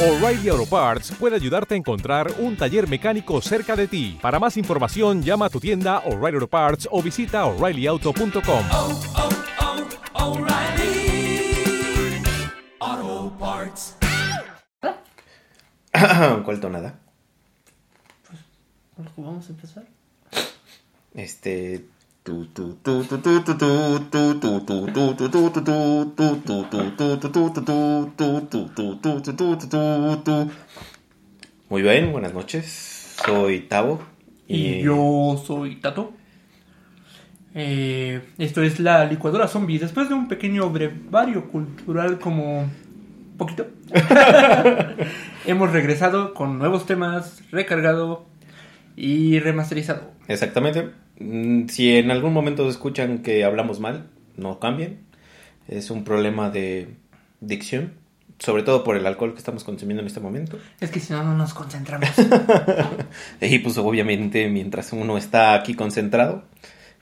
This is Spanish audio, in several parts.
O'Reilly Auto Parts puede ayudarte a encontrar un taller mecánico cerca de ti. Para más información, llama a tu tienda O'Reilly Auto Parts o visita oreillyauto.com. oh, oh, Parts. ¿Cuál tonada? Vamos a empezar. Este. Muy bien, buenas noches. Soy Tavo. Y, y yo soy Tato. Eh, esto es la licuadora zombie. Después de un pequeño brevario cultural como poquito, hemos regresado con nuevos temas, recargado y remasterizado. Exactamente. Mm, Si en algún momento escuchan que hablamos mal, no cambien. Es un problema de dicción, sobre todo por el alcohol que estamos consumiendo en este momento. Es que si no, no nos concentramos. Y pues obviamente mientras uno está aquí concentrado,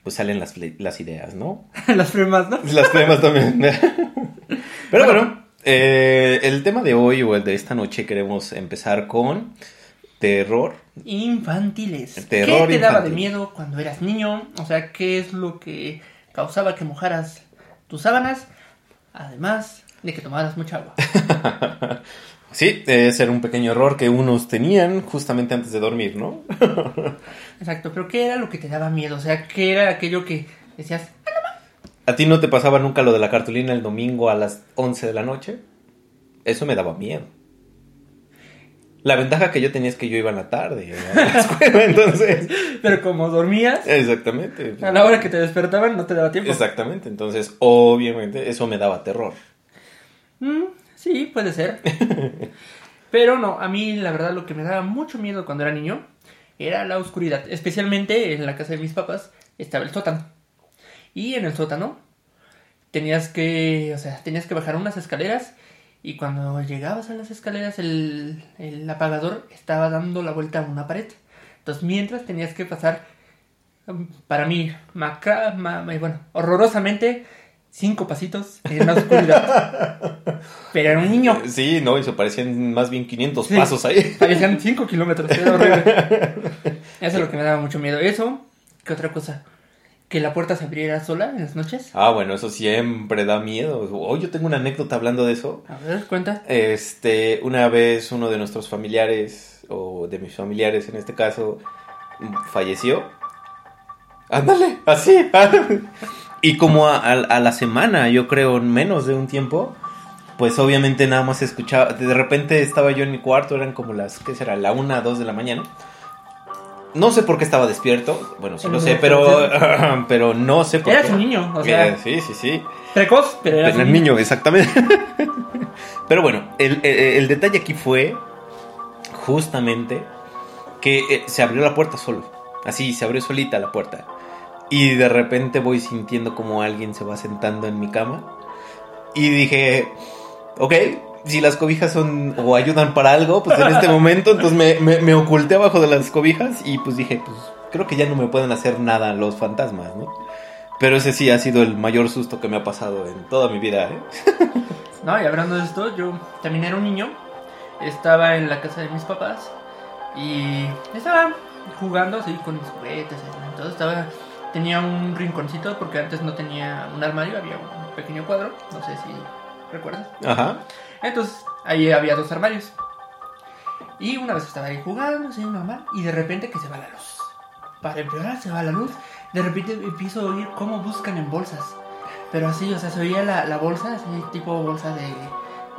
pues salen las, ideas, ¿no? Las fremas, ¿no? Las temas también. Pero bueno, eh, el tema de hoy o el de esta noche queremos empezar con terror. Infantiles. Terror ¿Qué te daba de miedo cuando eras niño? O sea, ¿qué es lo que causaba que mojaras tus sábanas? Además de que tomaras mucha agua. Sí, ese era un pequeño error que unos tenían justamente antes de dormir, ¿no? Exacto, pero ¿qué era lo que te daba miedo? O sea, ¿qué era aquello que decías, ¿A ti no te pasaba nunca lo de la cartulina el domingo a las 11 de la noche? Eso me daba miedo. La ventaja que yo tenía es que yo iba en la tarde a la escuela, entonces... pero como dormías, Exactamente. a la hora que te despertaban no te daba tiempo? Exactamente, entonces obviamente eso me daba terror. Mm, sí, puede ser. pero no, a mí la verdad lo que me daba mucho miedo cuando era niño era la oscuridad. Especialmente en la casa de mis papás estaba el sótano. Y en el sótano tenías que, o sea, tenías que bajar unas escaleras y cuando llegabas a las escaleras el, el apagador estaba dando la vuelta a una pared. Entonces mientras tenías que pasar, mm, para mí, macra, ma- ma- bueno, horrorosamente, cinco pasitos en la oscuridad. Pero era un niño. Sí, no, y se parecían más bien 500 Sí. pasos ahí. Parecían 5 kilómetros, era horrible. Eso es lo que me daba mucho miedo. Eso, ¿qué otra cosa? Que la puerta se abriera sola en las noches. Ah, bueno, eso siempre da miedo. Hoy yo tengo una anécdota hablando de eso. A ver, cuenta. Este, una vez uno de nuestros familiares, o de mis familiares en este caso, falleció. Ándale, así. y como a, a- a la semana, yo creo, en menos de un tiempo, pues obviamente nada más escuchaba. De repente estaba yo en mi cuarto, eran como las, ¿qué será? La una, dos de la mañana. No sé por qué estaba despierto. Bueno, sí lo sé, pero, pero no sé por Eras qué. un niño, o sea, Eh, sí, sí, sí. precoz, pero eras Era un el niño. niño, exactamente. Pero bueno, el, el- el detalle aquí fue justamente que eh, se abrió la puerta solo. Así, se abrió solita la puerta. Y de repente voy sintiendo como alguien se va sentando en mi cama. Y dije, ok, si las cobijas son o ayudan para algo, pues en este momento, entonces me, me- me oculté abajo de las cobijas y pues dije, pues creo que ya no me pueden hacer nada los fantasmas, ¿no? Pero ese sí ha sido el mayor susto que me ha pasado en toda mi vida, ¿eh? No, y hablando de esto, yo también era un niño. Estaba en la casa de mis papás. Y estaba jugando así con mis juguetes. Entonces estaba. Tenía un rinconcito porque antes no tenía un armario, había un pequeño cuadro. No sé si recuerdas. Ajá. Entonces, ahí había dos armarios. Y una vez estaba ahí jugando, así normal, y de repente que se va la luz. Para empeorar, se va la luz. De repente empiezo a oír cómo buscan en bolsas. Pero así, o sea, se oía la, la bolsa, así tipo bolsa de,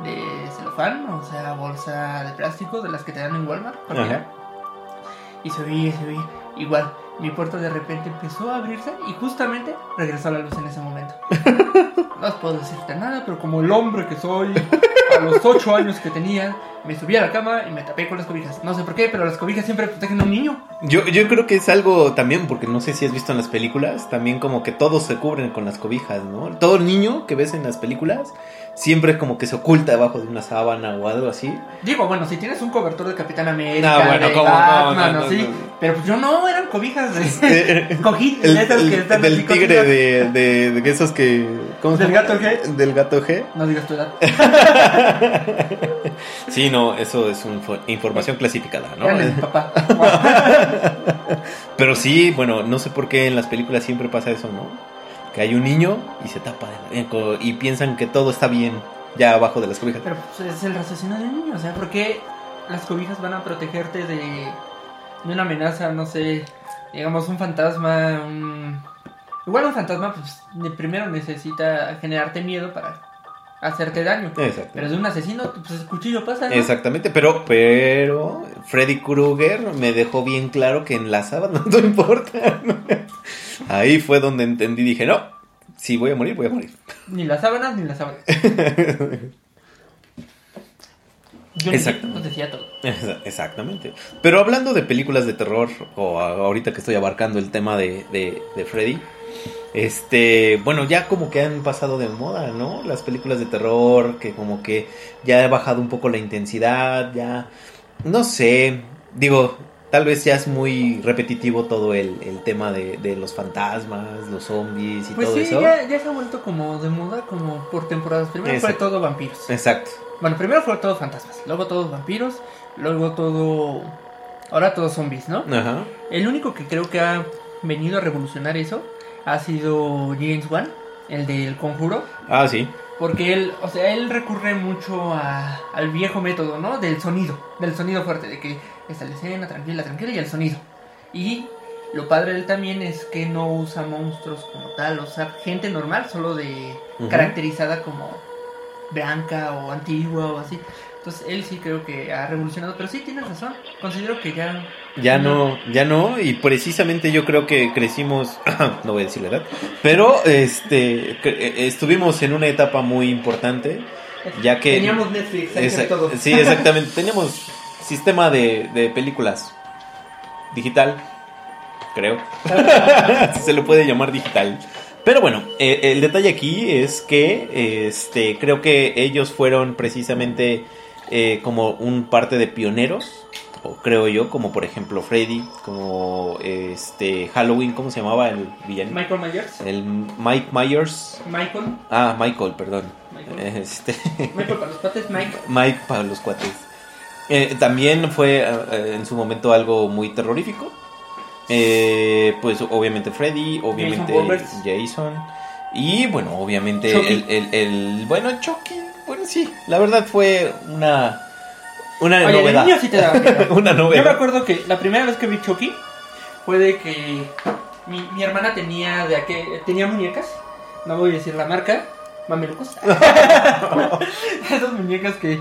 de celofán, o sea, bolsa de plástico, de las que te dan en Walmart. cualquiera. Y se oía, se oía. Igual, mi puerta de repente empezó a abrirse y justamente regresó la luz en ese momento. No os puedo decirte nada, pero como el hombre que soy, a los 8 años que tenía, me subí a la cama y me tapé con las cobijas. No sé por qué, pero las cobijas siempre protegen a un niño. Yo, yo creo que es algo también, porque no sé si has visto en las películas, también como que todos se cubren con las cobijas, ¿no? Todo niño que ves en las películas siempre como que se oculta debajo de una sábana o algo así. Digo, bueno, si tienes un cobertor de Capitán América, No, bueno, de ¿cómo? Batman, no, no, no. pero pues yo no, eran cobijas de Eh, cojitas El, de esas el- que están del tigre de, de, de esos que ¿Cómo se ¿Del llama? gato G? Del gato G. No digas tu edad. Sí, no, eso es un fo- información clasificada, ¿no? Era de mi papá. Pero sí, bueno, no sé por qué en las películas siempre pasa eso, ¿no? Que hay un niño y se tapa de la- eh, y piensan que todo está bien ya abajo de las cobijas. Pero pues, es el raciocinio del niño. O sea, ¿por qué las cobijas van a protegerte de, de una amenaza? No sé, digamos, un fantasma. Un... Igual un fantasma, pues primero necesita generarte miedo para hacerte daño. Exacto. Pero de un asesino, pues el cuchillo pasa. ¿no? Exactamente, pero, pero Freddy Krueger me dejó bien claro que en la sábana no importa. Ahí fue donde entendí, dije, no, si voy a morir, voy a morir. Ni las sábanas ni las sábanas. Yo pues decía todo. Exa- Exactamente. Pero hablando de películas de terror, o ahorita que estoy abarcando el tema de, de, de Freddy, este, bueno, ya como que han pasado de moda, ¿no? Las películas de terror, que como que ya ha bajado un poco la intensidad, ya, no sé, digo, tal vez ya es muy repetitivo todo el, el tema de, de los fantasmas, los zombies y Pues todo sí, eso. ya, ya se ha vuelto como de moda, como por temporadas. Primero Exacto. fue todo vampiros. Exacto. Bueno, primero fue todo fantasmas, luego todos vampiros, luego todo... Ahora todos zombies, ¿no? Ajá. El único que creo que ha venido a revolucionar eso ha sido James Wan, el del conjuro. Ah, sí. Porque él, o sea, él recurre mucho a- al viejo método, ¿no? Del sonido, del sonido fuerte, de que está la escena, tranquila, tranquila, y el sonido. Y lo padre de él también es que no usa monstruos como tal, o sea, gente normal, solo de Ujú. caracterizada como blanca o antigua o así. Entonces él sí creo que ha revolucionado, pero sí tienes razón. Considero que ya Ya no, ya no, y precisamente yo creo que crecimos, no voy a decir la edad, pero este eh, estuvimos en una etapa muy importante, ya que teníamos Netflix, hay que Esa- ver todo. sí, exactamente, teníamos sistema de, de películas digital, creo, se le puede llamar digital. Pero bueno, eh, el detalle aquí es que este creo que ellos fueron precisamente eh, como un parte de pioneros, o creo yo, como por ejemplo Freddy, como este Halloween, ¿cómo se llamaba el villano? Michael Myers. El Mike Myers. Michael. Ah, Michael, perdón. Michael. Este Michael para los pates, Mike. Mike para los cuates. Eh, también fue eh, eh, en su momento algo muy terrorífico. Eh, pues obviamente Freddy, obviamente Jason. Y bueno, obviamente el, el, el- Bueno, Chucky. Bueno, sí. La verdad fue una. Una Oye, novedad. niño sí te daba miedo. una Yo me novedad. acuerdo que la primera vez que vi Chucky fue de que mi, mi hermana tenía de aquel, tenía muñecas, no voy a decir la marca, mamelucos. Esas muñecas que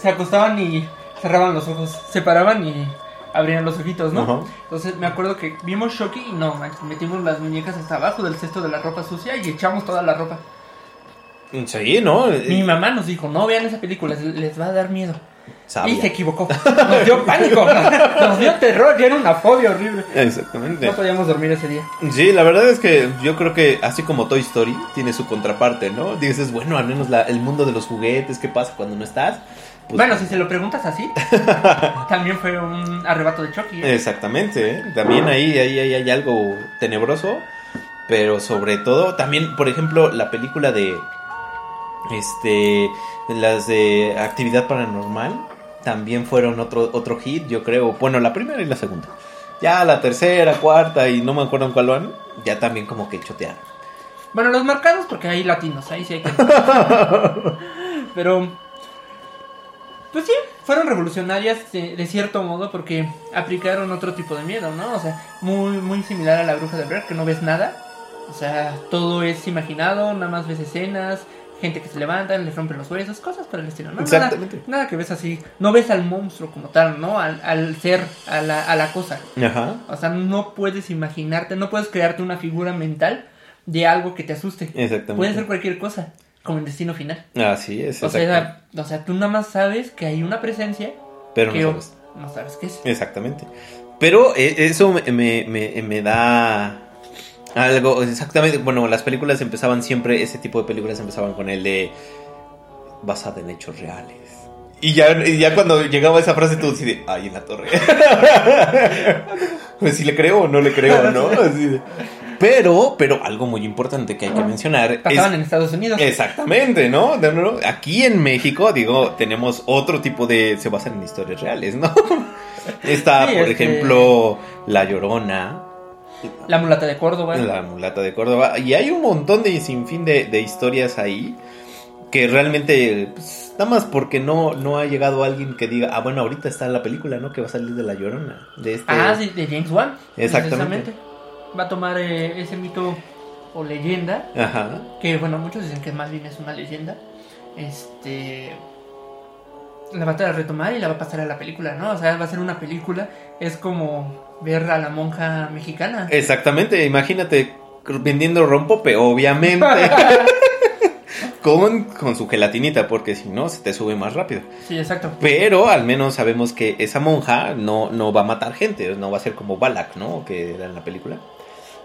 se acostaban y cerraban los ojos, se paraban y abrían los ojitos, ¿no? Ajá. Entonces me acuerdo que vimos Chucky y no, metimos las muñecas hasta abajo del cesto de la ropa sucia y echamos toda la ropa. Sí, ¿no? Mi mamá nos dijo, no vean esa película, les, va a dar miedo. Sabia. Y se equivocó. Nos dio pánico. Nos dio terror. Y era una fobia horrible. Exactamente. No podíamos dormir ese día. Sí, la verdad es que yo creo que así como Toy Story tiene su contraparte, ¿no? Dices, bueno, al menos la- el mundo de los juguetes, ¿qué pasa cuando no estás? Pues, bueno, si se lo preguntas así, también fue un arrebato de Chucky. ¿eh? Exactamente, ¿eh? también ahí, ahí, ahí hay algo tenebroso, pero sobre todo, también, por ejemplo, la película de, este, las de actividad paranormal, también fueron otro, otro hit, yo creo, bueno, la primera y la segunda. Ya la tercera, cuarta y no me acuerdo en cuál van, ya también como que chotearon. Bueno, los marcados porque hay latinos. Ahí sí hay que... Pero... Pues sí, fueron revolucionarias de, de cierto modo porque aplicaron otro tipo de miedo, ¿no? O sea, muy, muy similar a la bruja de Blair, que no ves nada. O sea, todo es imaginado, nada más ves escenas, gente que se levanta, les rompen los huesos, cosas por el estilo, ¿no? Nada, Exactamente. nada que ves así. No ves al monstruo como tal, ¿no? Al, al ser, a la, a la cosa. Ajá. O sea, no puedes imaginarte, no puedes crearte una figura mental de algo que te asuste. Exactamente. Puede ser cualquier cosa, como el destino final. Así es, O sea, o sea, tú nada más sabes que hay una presencia pero que no sabes. no sabes qué es. Exactamente. Pero eh, eso me, me, me- me da algo, exactamente, bueno, las películas empezaban siempre, ese tipo de películas empezaban con el de basada en hechos reales. Y ya, y ya cuando llegaba esa frase tú así de, ay, en la torre. Pues si le creo o no le creo, ¿no? Así de- Pero, pero algo muy importante que hay que mencionar es... Pasaban en Estados Unidos. Exactamente, ¿no? Aquí en México, digo, tenemos otro tipo de... Se basan en historias reales, ¿no? Está, Sí, por este- ejemplo, La Llorona, La mulata de Córdoba. La Mulata de Córdoba. Y hay un montón de sinfín de, de historias ahí que realmente, pues, nada más porque no, no ha llegado alguien que diga, ah, bueno, ahorita está la película, ¿no? Que va a salir de La Llorona. De este... Ah, sí, de James Wan. Exactamente. Va a tomar eh, ese mito o leyenda, Ajá. que bueno, muchos dicen que más bien es una leyenda. Este. La va a retomar y la va a pasar a la película, ¿no? O sea, va a ser una película. Es como ver a la monja mexicana. Exactamente, imagínate vendiendo rompope, obviamente. con, con su gelatinita, porque si no, se te sube más rápido. Sí, exacto. Pero al menos sabemos que esa monja no, no va a matar gente, no va a ser como Balak, ¿no? Que era en la película.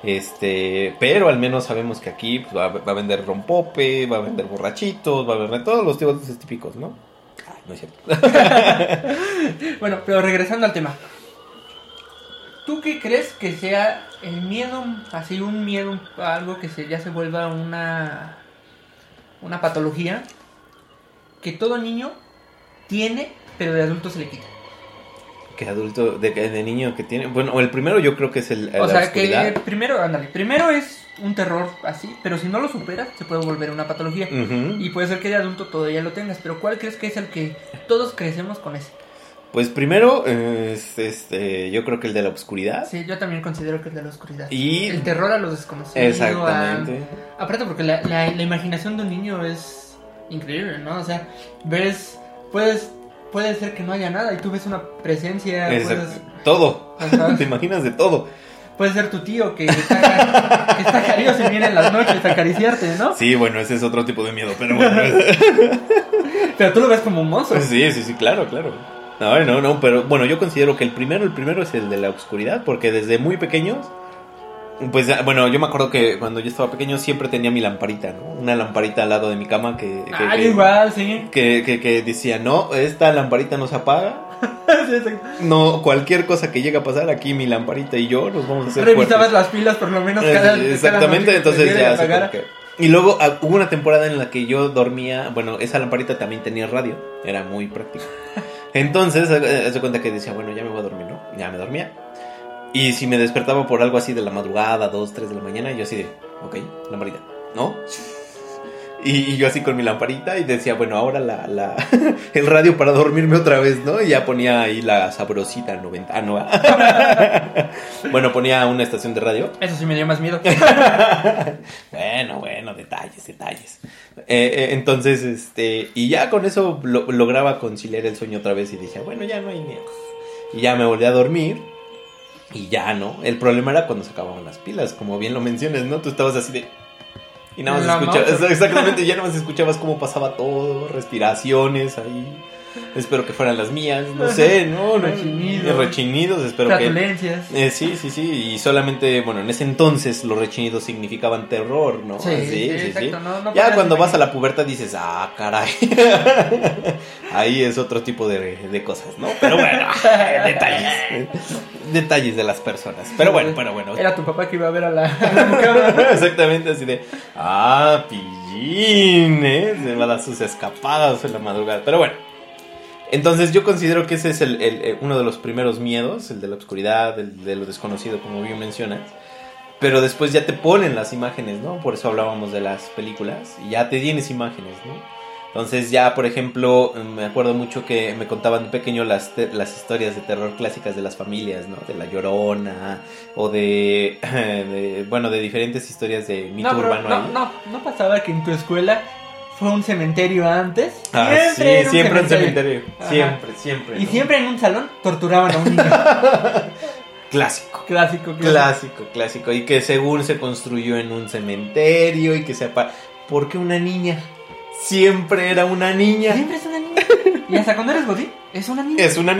Este, pero al menos sabemos que aquí pues, va, a- va a vender rompope, va a vender borrachitos, va a vender todos los tipos típicos, ¿no? Ay, no es cierto. Bueno, pero regresando al tema. ¿Tú qué crees que sea el miedo, así un miedo, a algo que se, ya se vuelva una, una patología que todo niño tiene, pero de adulto se le quita? Que adulto, de, de niño que tiene. Bueno, el primero yo creo que es el. o la sea, oscuridad. que primero, ándale, primero es un terror así, pero si no lo superas, se puede volver una patología. Y puede ser que de adulto todavía lo tengas, pero ¿cuál crees que es el que todos crecemos con ese? Pues primero, eh, es, este, yo creo que el de la oscuridad. Sí, yo también considero que es de la oscuridad. Y- El terror a los desconocidos. Exactamente. a- Aparte porque la, la- la imaginación de un niño es increíble, ¿no? O sea, ves, puedes, puede ser que no haya nada y tú ves una presencia, puedes, Todo. Ajá. Te imaginas de todo. puede ser tu tío que está, que está y viene en las noches a acariciarte, ¿no? Sí, bueno, ese es otro tipo de miedo, pero bueno. Pero tú lo ves como un monstruo. sí, sí, sí, claro, claro. No, no, no, pero bueno, yo considero que el primero, el primero es el de la oscuridad, porque desde muy pequeños, pues ah, bueno, yo me acuerdo que cuando yo estaba pequeño siempre tenía mi lamparita, ¿no? Una lamparita al lado de mi cama que... que, Ah, que- igual, sí. que, que- que decía, no, esta lamparita no se apaga. Sí. No, cualquier cosa que llegue a pasar aquí, mi lamparita y yo nos vamos a hacer Revisabas fuertes. las pilas por lo menos Eh, cada cada Exactamente, entonces se ya se Y luego ah, hubo una temporada en la que yo dormía, bueno, esa lamparita también tenía radio, era muy práctico. Entonces, eh, haz de cuenta que decía, bueno, ya me voy a dormir, ¿no? Ya me dormía. Y si me despertaba por algo así de la madrugada, 2, 3 de la mañana, yo así de, ok, lamparita, ¿no? Y, y yo así con mi lamparita y decía, bueno, ahora la, la- el radio para dormirme otra vez, ¿no? Y ya ponía ahí la sabrosita 90. Ah, no. bueno, ponía una estación de radio. Eso sí me dio más miedo. Bueno, bueno, detalles, detalles. Eh, eh, entonces, este, y ya con eso lo- lograba conciliar el sueño otra vez y dije, bueno, ya no hay miedo. Y ya me volví a dormir y ya, ¿no? El problema era cuando se acababan las pilas, como bien lo mencionas, ¿no? Tú estabas así de... Y nada más escuchabas, exactamente, ya nada más escuchabas cómo pasaba todo, respiraciones ahí. Espero que fueran las mías, no sé, ¿no? Rechinidos. Rechinidos, espero que... Eh, sí, sí, sí, y solamente, bueno, en ese entonces los rechinidos significaban terror, ¿no? Sí, sí, exacto, no- no ya cuando vas a la pubertad dices, ah, caray. Ahí es otro tipo de, de cosas, ¿no? Pero bueno, detalles. Detalles de las personas. Pero bueno, pero bueno. Era tu papá que iba a ver a la, a la mucama. Exactamente así de, ah, pillín, ¿eh? Se va a dar sus escapadas en la madrugada. Pero bueno. Entonces yo considero que ese es el, el- eh, uno de los primeros miedos, el de la oscuridad, el de lo desconocido, como bien mencionas. Pero después ya te ponen las imágenes, ¿no? Por eso hablábamos de las películas. Y ya te tienes imágenes, ¿no? Entonces ya, por ejemplo, me acuerdo mucho que me contaban de pequeño las, historias de terror clásicas de las familias, ¿no? De La Llorona o de, de- bueno, de diferentes historias de mito No, pero urbano no, ahí. no, no pasaba que en tu escuela fue un cementerio antes. Ah, sí, era un siempre en cementerio. Ajá. Siempre, siempre. Y ¿no? siempre en un salón torturaban a un niño. Clásico. clásico, clásico. Clásico, clásico. Y que según se construyó en un cementerio y que se apa... ¿Por qué una niña? Siempre era una niña. Siempre es una niña. Y hasta cuando eres godín, es una niña. Es una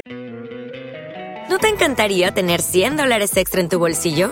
¿No te encantaría tener 100 dólares extra en tu bolsillo?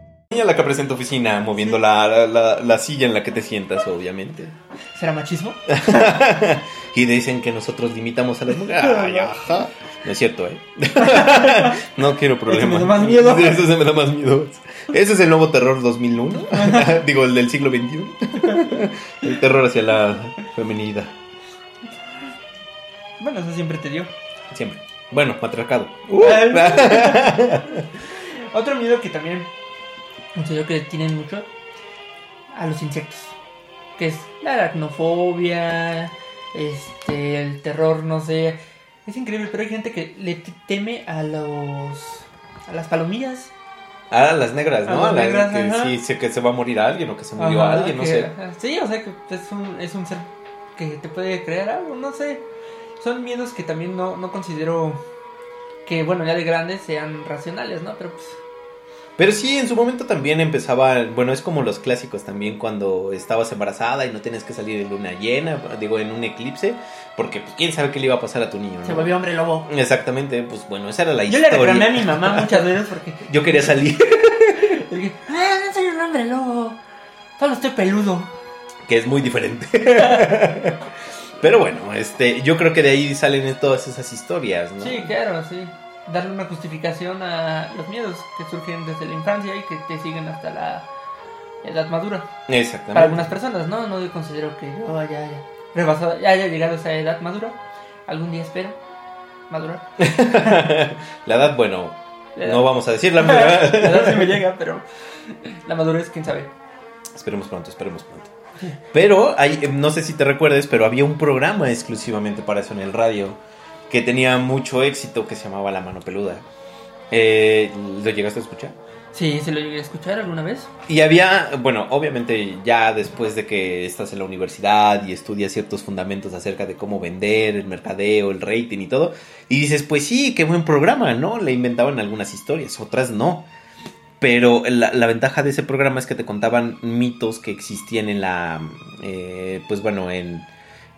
Niña la que presenta oficina, moviendo la, la- la silla en la que te sientas, obviamente. ¿Será machismo? y dicen que nosotros limitamos a las mujeres. Ay, ajá. No es cierto, ¿eh? no quiero problemas. me da más miedo. Eso se me da más miedo. Ese es el nuevo terror 2001. Digo, el del siglo XXI. el terror hacia la feminidad. Bueno, eso siempre te dio. Siempre. Bueno, matriarcado. Otro miedo que también considero que tienen mucho a los insectos. Que es la aracnofobia, este, el terror, no sé. Es increíble, pero hay gente que le teme a los. a las palomillas. Ah, las negras, A ¿no? A las negras, que ajá. sí, sé que se va a morir alguien o que se murió Ajá, alguien, no sé. Sí, o sea que es un, es un ser que te puede crear algo, no sé. Son miedos que también no, no considero que, bueno, ya de grandes sean racionales, ¿no? Pero pues. Pero sí, en su momento también empezaba, bueno, es como los clásicos también cuando estabas embarazada y no tenías que salir en luna llena, digo, en un eclipse, porque pues, quién sabe qué le iba a pasar a tu niño, ¿no? Se volvió hombre lobo. Exactamente, pues bueno, esa era la Yo le historia. reclamé a mi mamá muchas veces porque Yo quería salir, dije, ah, no soy un hombre lobo. Solo estoy peludo. que es muy diferente. Pero bueno, este, yo creo que de ahí salen todas esas historias, ¿no? Sí, claro, sí. Darle una justificación a los miedos que surgen desde la infancia y que te siguen hasta la edad madura. Exactamente. Para algunas personas, ¿no? No yo considero que yo haya, haya rebasado, ya haya llegado a esa edad madura. Algún día espero madurar. la edad, bueno, La edad- no vamos a decir la edad sí me llega, pero la madurez, quién sabe. Esperemos pronto, esperemos pronto. Pero hay, no sé si te recuerdes, pero había un programa exclusivamente para eso en el radio que tenía mucho éxito que se llamaba La Mano Peluda. Eh, ¿Lo llegaste a escuchar? Sí, se lo llegué a escuchar alguna vez. Y había, bueno, obviamente ya después de que estás en la universidad y estudias ciertos fundamentos acerca de cómo vender, el mercadeo, el rating y todo, y dices, pues sí, qué buen programa, ¿no? Le inventaban algunas historias, otras no. Pero la, la ventaja de ese programa es que te contaban mitos que existían en la, eh, pues bueno, en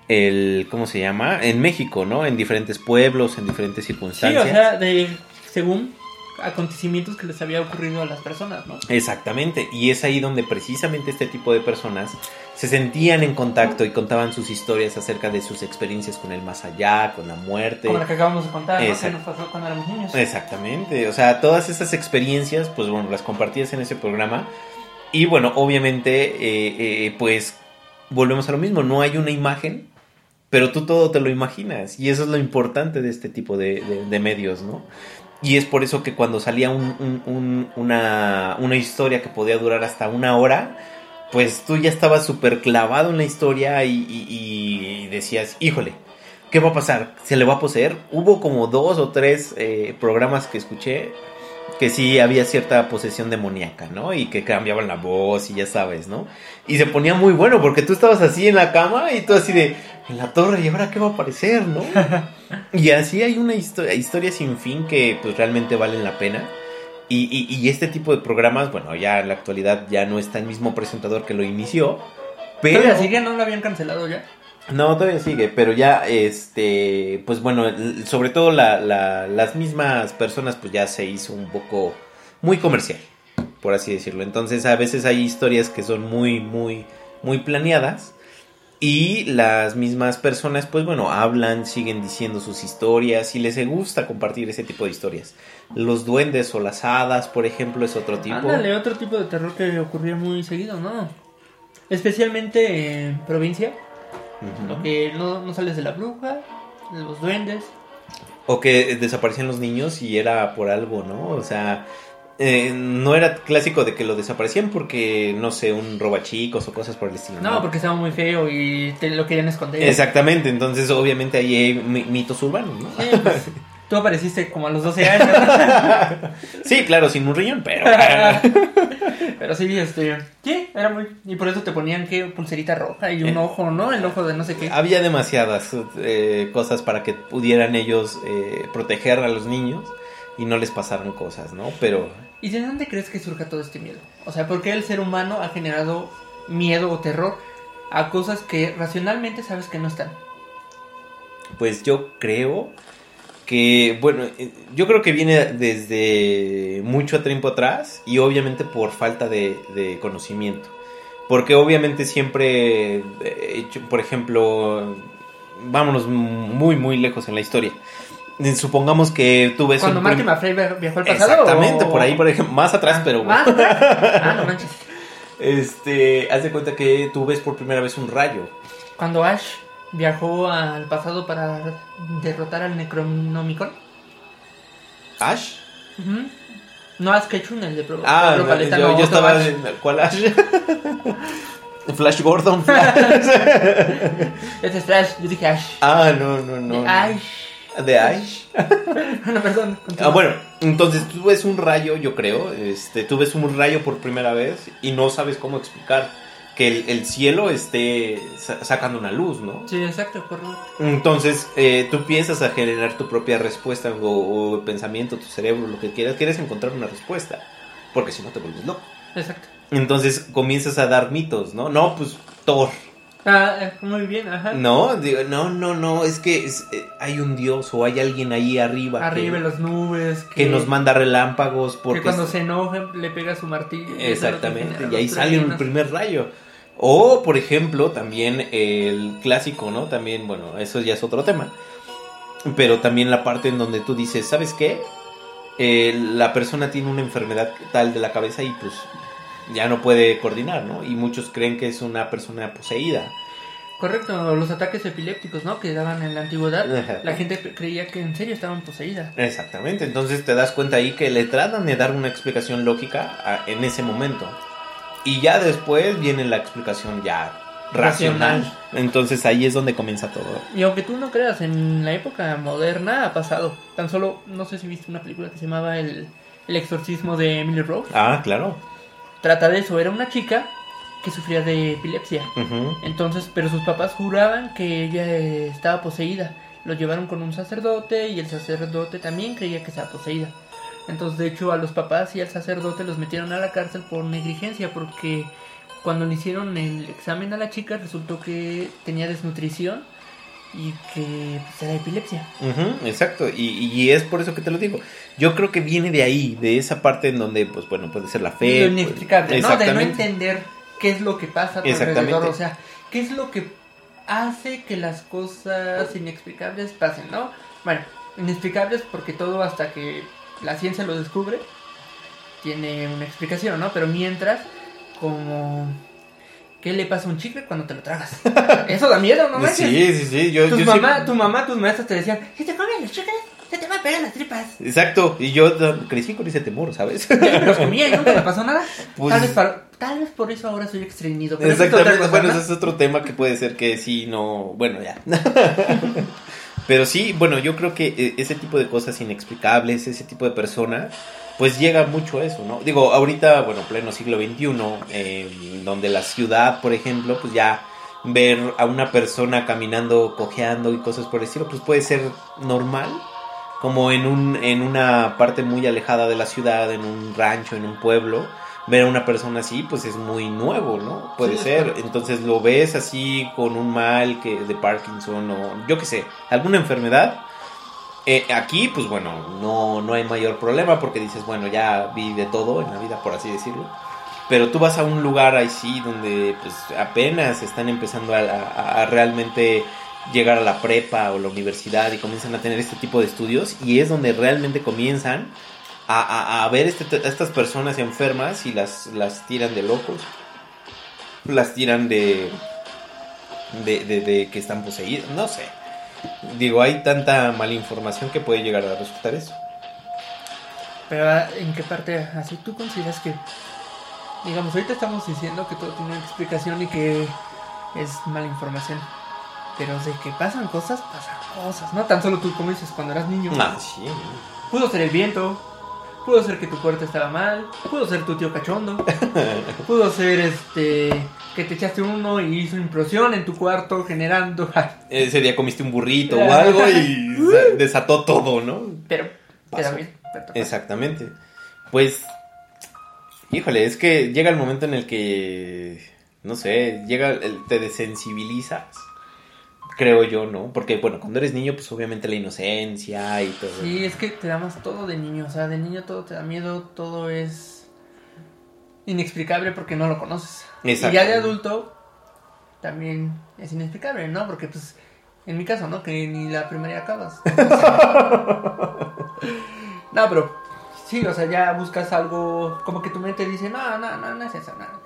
el, ¿cómo se llama? En México, ¿no? En diferentes pueblos, en diferentes Sí, circunstancias. o sea, de según acontecimientos que les había ocurrido a las personas, ¿no? Exactamente, y es ahí donde precisamente este tipo de personas se sentían en contacto y contaban sus historias acerca de sus experiencias con el más allá, con la muerte. Como la que acabamos de contar, ¿no? Que nos pasó cuando éramos niños. Exactamente, o sea, todas esas experiencias, pues bueno, las compartías en ese programa. Y bueno, obviamente, eh, eh, pues volvemos a lo mismo, no hay una imagen, pero tú todo te lo imaginas. Y eso es lo importante de este tipo de, medios, ¿no? Y es por eso que cuando salía un- un- un- una, una historia que podía durar hasta una hora, pues tú ya estabas súper clavado en la historia y decías, híjole, ¿qué va a pasar? ¿Se le va a poseer? Hubo como dos o tres eh, programas que escuché que sí había cierta posesión demoníaca, ¿no? Y que cambiaban la voz y ya sabes, ¿no? Y se ponía muy bueno porque tú estabas así en la cama y tú así de, en la torre, ¿y ahora qué va a aparecer, no? y así hay una historia, historia sin fin que pues realmente valen la pena. Y, y- y este tipo de programas, bueno, ya en la actualidad ya no está el mismo presentador que lo inició. Pero... ¿Todavía sigue? ¿No lo habían cancelado ya? No, todavía sigue, pero ya, este, pues bueno, sobre todo la- la- las mismas personas, pues ya se hizo un poco muy comercial, por así decirlo. Entonces, a veces hay historias que son muy, muy, muy planeadas y las mismas personas, pues bueno, hablan, siguen diciendo sus historias y les gusta compartir ese tipo de historias. Los duendes o las hadas, por ejemplo, es otro tipo. Ándale, otro tipo de terror que ocurría muy seguido, ¿no? Especialmente en provincia, lo que no, no sales de la bruja, los duendes. O que desaparecían los niños y era por algo, ¿no? O sea, eh, no era clásico de que lo desaparecían porque, no sé, un robachicos o cosas por el estilo. No, porque estaba muy feo y te lo querían esconder. Exactamente, entonces obviamente ahí hay mi- mitos urbanos, ¿no? Sí, pues, tú apareciste como a los 12 años. Sí, claro, sin un riñón, pero... Pero sí, este. Sí, era muy. Y por eso te ponían que pulserita roja y un Eh. ojo, ¿no? El ojo de no sé qué. Había demasiadas eh, cosas para que pudieran ellos eh, proteger a los niños y no les pasaran cosas, ¿no? Pero ¿Y de dónde crees que surja todo este miedo? O sea, ¿por qué el ser humano ha generado miedo o terror a cosas que racionalmente sabes que no están? Pues yo creo que, bueno, eh, yo creo que viene desde mucho tiempo atrás y obviamente por falta de, de conocimiento. Porque obviamente siempre, eh, por ejemplo, vámonos muy, muy lejos en la historia. Supongamos que tú ves Cuando un Marty McFly via- viajó al pasado. Exactamente, o- por ahí, por ejemplo, más atrás, pero ¿Más atrás? Ah, no manches. este, haz de cuenta que tú ves por primera vez un rayo. Cuando Ash viajó al pasado para derrotar al Necronomicon. Ash. No Ash Ketchum, el de Pro Ah, Paleta, yo, no, yo otro estaba Ash. en ¿cuál Ash? Flash Gordon. Este es Flash, yo dije Ash. ah, no, no, no. Ash. De Ash. no, perdón. continúa. Ah, bueno, entonces tú ves un rayo, yo creo, este, tú ves un rayo por primera vez y no sabes cómo explicar que el, el cielo esté sa- sacando una luz, ¿no? Sí, exacto, correcto. Entonces eh, tú empiezas a generar tu propia respuesta o, o pensamiento, tu cerebro, lo que quieras, quieres encontrar una respuesta, porque si no te vuelves loco. Exacto. Entonces comienzas a dar mitos, ¿no? No, pues Thor, Ah, eh, muy bien, ajá. no, digo, no, no, no, es que es- eh, hay un dios o hay alguien ahí arriba, Arriba que, en las nubes. que nos manda relámpagos Que porque cuando se enoja le pega su martillo. que Exactamente, y ahí sale un truenos. primer rayo. O, por ejemplo, también el clásico, ¿no? También, bueno, eso ya es otro tema. Pero también la parte en donde tú dices, ¿sabes qué? Eh, la persona tiene una enfermedad tal de la cabeza y pues ya no puede coordinar, ¿no? Y muchos creen que es una persona poseída. Correcto, los ataques epilépticos, ¿no? Que daban en la antigüedad. La gente creía que en serio estaban poseídas. Exactamente, entonces te das cuenta ahí que le tratan de dar una explicación lógica a- en ese momento. Y ya después viene la explicación ya racional. Racional. Entonces ahí es donde comienza todo. Y aunque tú no creas, en la época moderna ha pasado. Tan solo, no sé si viste una película que se llamaba El, el exorcismo de Emily Rose. Ah, claro. Trata de eso, era una chica que sufría de epilepsia. Entonces, pero sus papás juraban que ella eh, estaba poseída. Lo llevaron con un sacerdote y el sacerdote también creía que estaba poseída. Entonces, de hecho, a los papás y al sacerdote los metieron a la cárcel por negligencia porque cuando le hicieron el examen a la chica resultó que tenía desnutrición y que pues, era epilepsia. Ujú, exacto, y, y es por eso que te lo digo. Yo creo que viene de ahí, de esa parte en donde, pues bueno, puede ser la fe. lo pues, inexplicable, ¿no? De no entender qué es lo que pasa a tu alrededor, o sea, qué es lo que hace que las cosas inexplicables pasen, ¿no? Bueno, inexplicables porque todo hasta que la ciencia lo descubre tiene una explicación, ¿no? Pero mientras, como... ¿Qué le pasa a un chicle cuando te lo tragas? Eso da miedo, ¿no manches? Sí, sí, sí. Yo, Tus yo mamá, sí- tu mamá, tus maestros te decían, si te comen los chicles, se te van a pegar las tripas. Exacto, y yo crecí con ese temor, ¿sabes? Los comía y nunca me pasó nada. Pues- tal, vez para- tal vez por eso ahora soy estreñido. pero es Exactamente, cosa, bueno, ¿no? ese es otro tema que puede ser que sí, no, bueno, ya. Pero sí, bueno, yo creo que eh, ese tipo de cosas inexplicables, ese tipo de personas, pues llega mucho a eso, ¿no? Digo, ahorita, bueno, pleno siglo XXI, eh, donde la ciudad, por ejemplo, pues ya ver a una persona caminando, cojeando y cosas por el estilo, pues puede ser normal, como en, un, en una parte muy alejada de la ciudad, en un rancho, en un pueblo, ver a una persona así, pues es muy nuevo, ¿no? Puede Sí, ser. Entonces lo ves así con un mal que de Parkinson o yo qué sé, alguna enfermedad. Eh, aquí, pues bueno, no, no hay mayor problema porque dices, bueno, ya vi de todo en la vida, por así decirlo. Pero tú vas a un lugar así donde pues apenas están empezando a, realmente llegar a la prepa o la universidad y comienzan a tener este tipo de estudios y es donde realmente comienzan a, a- ver este- a estas personas enfermas y las, las tiran de locos, las tiran de, de, de- de que están poseídas, no sé. Digo, hay tanta mala información que puede llegar a resultar eso. Pero ah, ¿en qué parte así tú consideras que, digamos, ahorita estamos diciendo que todo tiene una explicación y que es mala información? Pero de que pasan cosas, pasan cosas, ¿no? Tan solo tú, como dices, cuando eras niño. Ah, sí. Pudo ser el viento, pudo ser que tu puerta estaba mal, pudo ser tu tío cachondo, pudo ser este que te echaste uno y hizo implosión en tu cuarto generando... Ese día comiste un burrito o algo y sa- desató todo, ¿no? Pero, pero. Exactamente. Pues Híjole, es que llega el momento en el que, no sé, llega, el- te desensibilizas, creo yo, ¿no? Porque, bueno, cuando eres niño, pues obviamente la inocencia y todo. Sí, es que te da más todo de niño. O sea, de niño todo te da miedo, todo es inexplicable porque no lo conoces. Exacto. Y ya de adulto también es inexplicable, ¿no? Porque, pues, en mi caso, ¿no? Que ni la primaria acabas. no, pero sí, o sea, ya buscas algo como que tu mente dice, no, no, no, no es eso, no, no.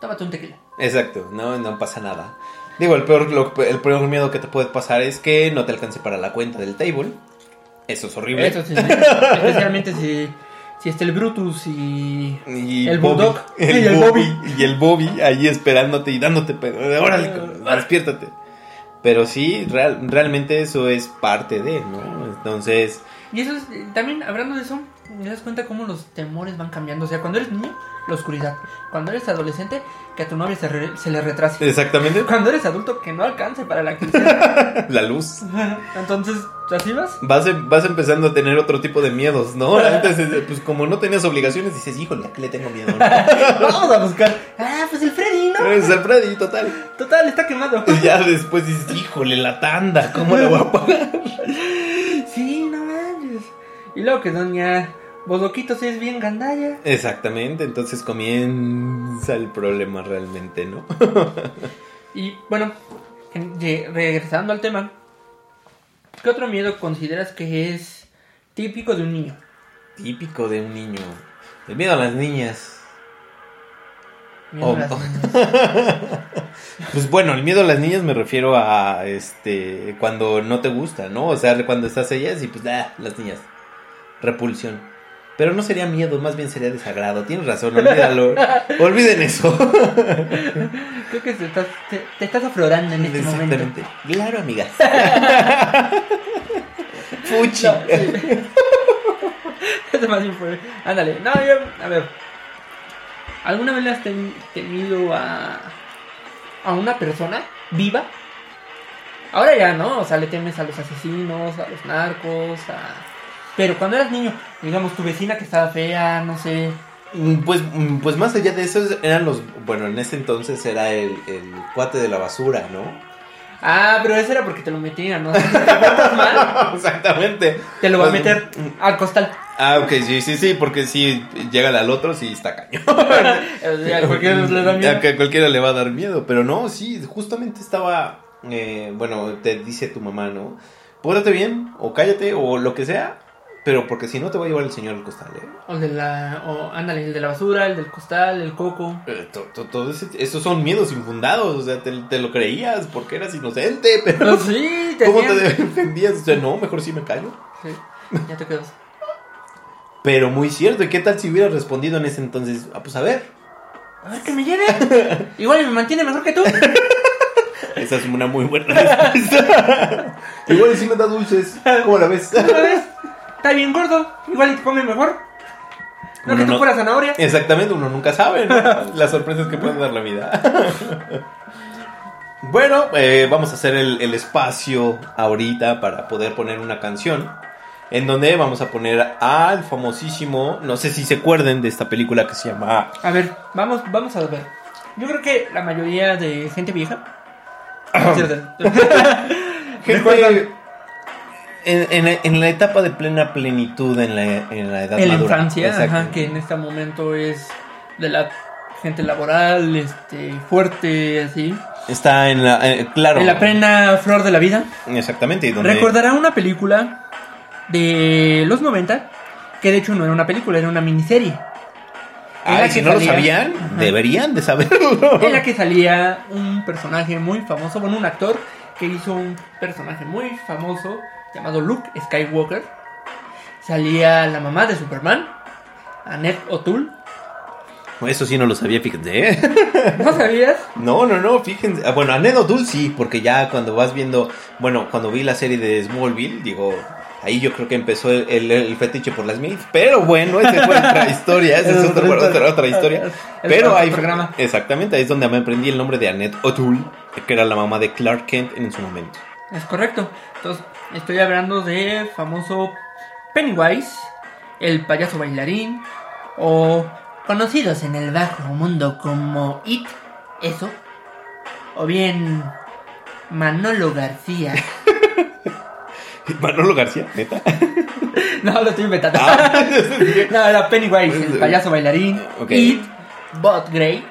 Tómate un tequila. Exacto, no, no pasa nada. Digo, el peor, lo- el peor miedo que te puede pasar es que no te alcance para la cuenta del table. Eso es horrible. Eso sí, especialmente si, si está el Brutus y... Y El Bobby, Bulldog. El, Y el Bobby. Y el Bobby ahí esperándote y dándote pedo. Órale, despiértate. Pero sí, real- realmente eso es parte de, ¿no? Entonces, Y eso es, eh, también hablando de eso, te das cuenta cómo los temores van cambiando. O sea, cuando eres niño, la oscuridad. Cuando eres adolescente, que a tu novia se, re- se le retrase. exactamente, Cuando eres adulto, que no alcance para la la luz. Entonces, ¿así vas? Vas, em- vas empezando a tener otro tipo de miedos, ¿no? Antes, eh, pues como no tenías obligaciones, dices, híjole, ¿a qué le tengo miedo? no?" Vamos a buscar. Ah, pues el Freddy, ¿no? Es el Freddy, total. Total, está quemado. Y ya después dices, híjole, la tanda, ¿cómo la voy a pagar? Y luego que doña Bodoquito sí es bien gandalla. Exactamente, entonces comienza el problema realmente, ¿no? Y bueno, regresando al tema, ¿qué otro miedo consideras que es típico de un niño? Típico de un niño. El miedo a las niñas. Oh, las. Pues bueno, el miedo a las niñas me refiero a este cuando no te gusta, ¿no? O sea, cuando estás ellas y pues ah, las niñas. Repulsión. Pero no sería miedo, más bien sería desagrado. Tienes razón, olvídalo. Olviden eso. Creo que te estás, te, te estás aflorando en este momento. Exactamente. Claro, amiga. Fuchi. No, sí. Eso más bien fue. Ándale. No, yo. A ver. ¿Alguna vez le has temido a. a una persona viva? Ahora ya, ¿no? O sea, le temes a los asesinos, a los narcos, a. Pero cuando eras niño, digamos, tu vecina que estaba fea, no sé. Mm, Pues, mm, pues más allá de eso eran los, bueno, en ese entonces era el, el cuate de la basura, ¿no? Ah, pero eso era porque te lo metían, ¿no? Te mal, Exactamente. te lo va a Pues, meter al costal. Ah, ok, sí, sí, sí, porque si llega al otro, sí está cañón. A cualquiera le da miedo. A cualquiera le va a dar miedo, pero no, sí, justamente estaba, eh, bueno, te dice tu mamá, ¿no? Pórtate bien, o cállate, o lo que sea, pero porque si no te va a llevar el señor al costal, ¿eh? O el de la. O, ándale, el de la basura, el del costal, el coco. Eh, to- to- Todo ese- esos son miedos infundados, o sea, te, te lo creías porque eras inocente, pero Pues sí, te ¿cómo te defendías? O sea, no, mejor sí me callo. Sí, ya te quedas. Pero muy cierto, ¿y qué tal si hubieras respondido en ese entonces? Ah, pues a ver, A ver que me lleve. Igual y me mantiene mejor que tú. esa es una muy buena respuesta. Igual y si me da dulces, ¿cómo la ves? ¿Otra vez? Está bien gordo. Igual y te come mejor. No Uno que tú no- fueras zanahoria. Exactamente, uno nunca sabe ¿no? las sorpresas que puede dar la vida. Bueno, eh, vamos a hacer el, el espacio ahorita para poder poner una canción. En donde vamos a poner al famosísimo, no sé si se acuerden de esta película que se llama A ver, vamos, vamos a ver. Yo creo que la mayoría de gente vieja. Gente en, en- en la etapa de plena plenitud en la, en la edad en la infancia, ajá, que en este momento es de la gente laboral, este, fuerte, así. Está en la, eh, claro. En la plena flor de la vida. Exactamente. y donde- Recordará una película de los 90, que de hecho no era una película, era una miniserie. La si no lo sabían, Ajá. deberían de saberlo. En la que salía un personaje muy famoso, bueno, un actor que hizo un personaje muy famoso llamado Luke Skywalker. Salía la mamá de Superman, Annette O'Toole. Eso sí no lo sabía, fíjense. ¿eh? ¿No sabías? No, no, no, fíjense. Ah, Bueno, anécdota sí, porque ya cuando vas viendo, bueno, cuando vi la serie de Smallville, digo, ahí yo creo que empezó el, el- el fetiche por las Smith. Pero bueno, esa fue otra historia, esa es Es otra, otra- otra, otra historia. Pero ahí, programa. exactamente, ahí es donde me aprendí el nombre de Annette O'Toole, que era la mamá de Clark Kent en su momento. Es correcto. Entonces, estoy hablando de famoso Pennywise, el payaso bailarín, o conocidos en el bajo mundo como It, eso, o bien Manolo García. Manolo García, neta. no, lo estoy inventando. Ah. no, era Pennywise, el payaso bailarín. Ok. It, Bot Grey.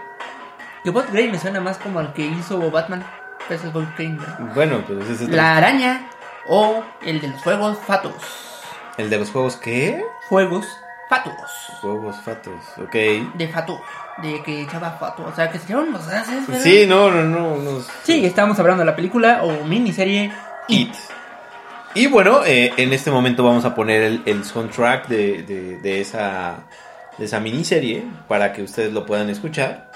Que Bot Grey me suena más como al que hizo Batman. Ese es Bob Kane, ¿no? bueno, pues ese es La araña o el de los juegos fatos. El de los juegos, ¿qué? Juegos fatos. Juegos fatos, ok. De fato. De que echaba fato. O sea, que se echaban los haces, ¿verdad? Sí, no, no, no. no Sí, estamos hablando de la película o miniserie It. Y bueno, eh, en este momento vamos a poner el, el soundtrack de, de- de esa, de esa miniserie para que ustedes lo puedan escuchar.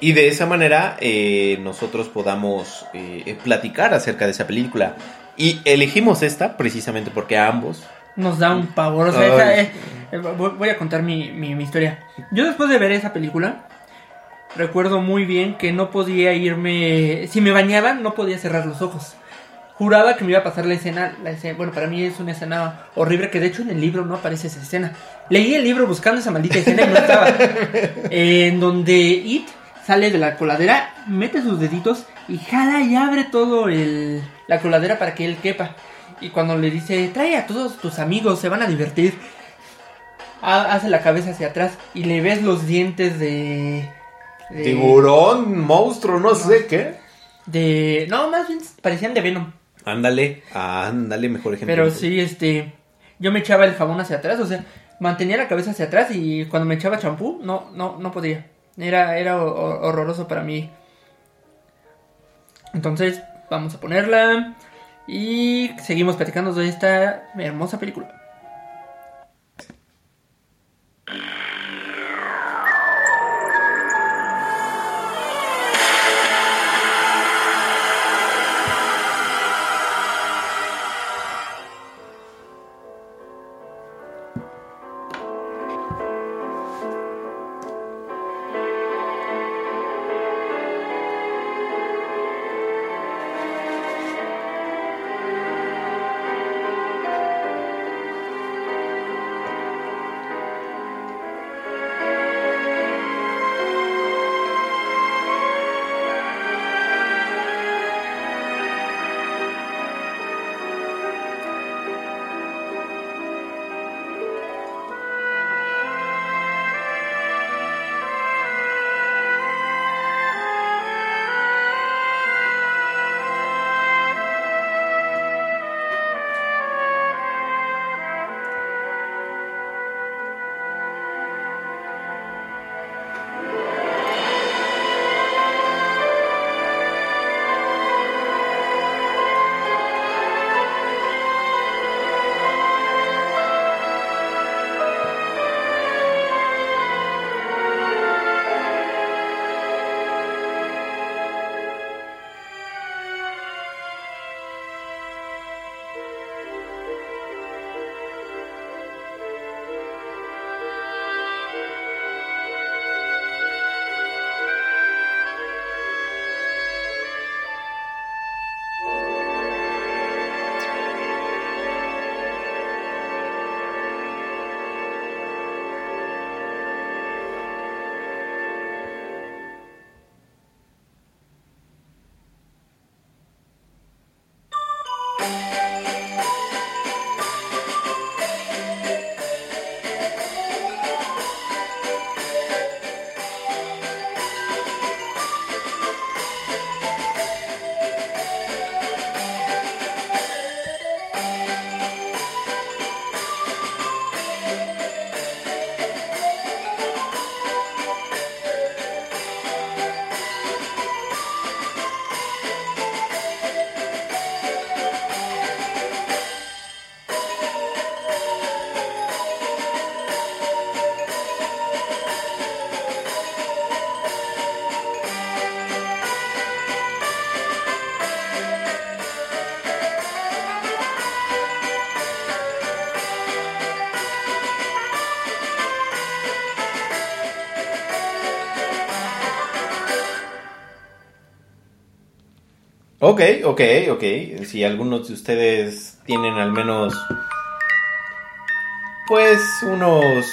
Y de esa manera eh, nosotros podamos eh, platicar acerca de esa película. Y elegimos esta precisamente porque a ambos. Nos da un pavor. O sea, Ay. esa, eh, voy a contar mi, mi- mi historia. Yo después de ver esa película, recuerdo muy bien que no podía irme... Si me bañaba, no podía cerrar los ojos. Juraba que me iba a pasar la escena, la escena- Bueno, para mí es una escena horrible que de hecho en el libro no aparece esa escena. Leí el libro buscando esa maldita escena y no estaba. en donde It sale de la coladera, mete sus deditos y jala y abre todo el, la coladera para que él quepa. Y cuando le dice, trae a todos tus amigos, se van a divertir, ha- hace la cabeza hacia atrás y le ves los dientes de... de- Tiburón, monstruo, no sé qué. De... No, más bien parecían de Venom. Ándale, ándale, mejor ejemplo. Pero sí, este... Yo me echaba el jabón hacia atrás, o sea, mantenía la cabeza hacia atrás y cuando me echaba champú, no, no, no podía. Era, era ho- ho- horroroso para mí. Entonces, vamos a ponerla y seguimos platicando de esta hermosa película. Ok, ok, ok. Si algunos de ustedes tienen al menos, pues, unos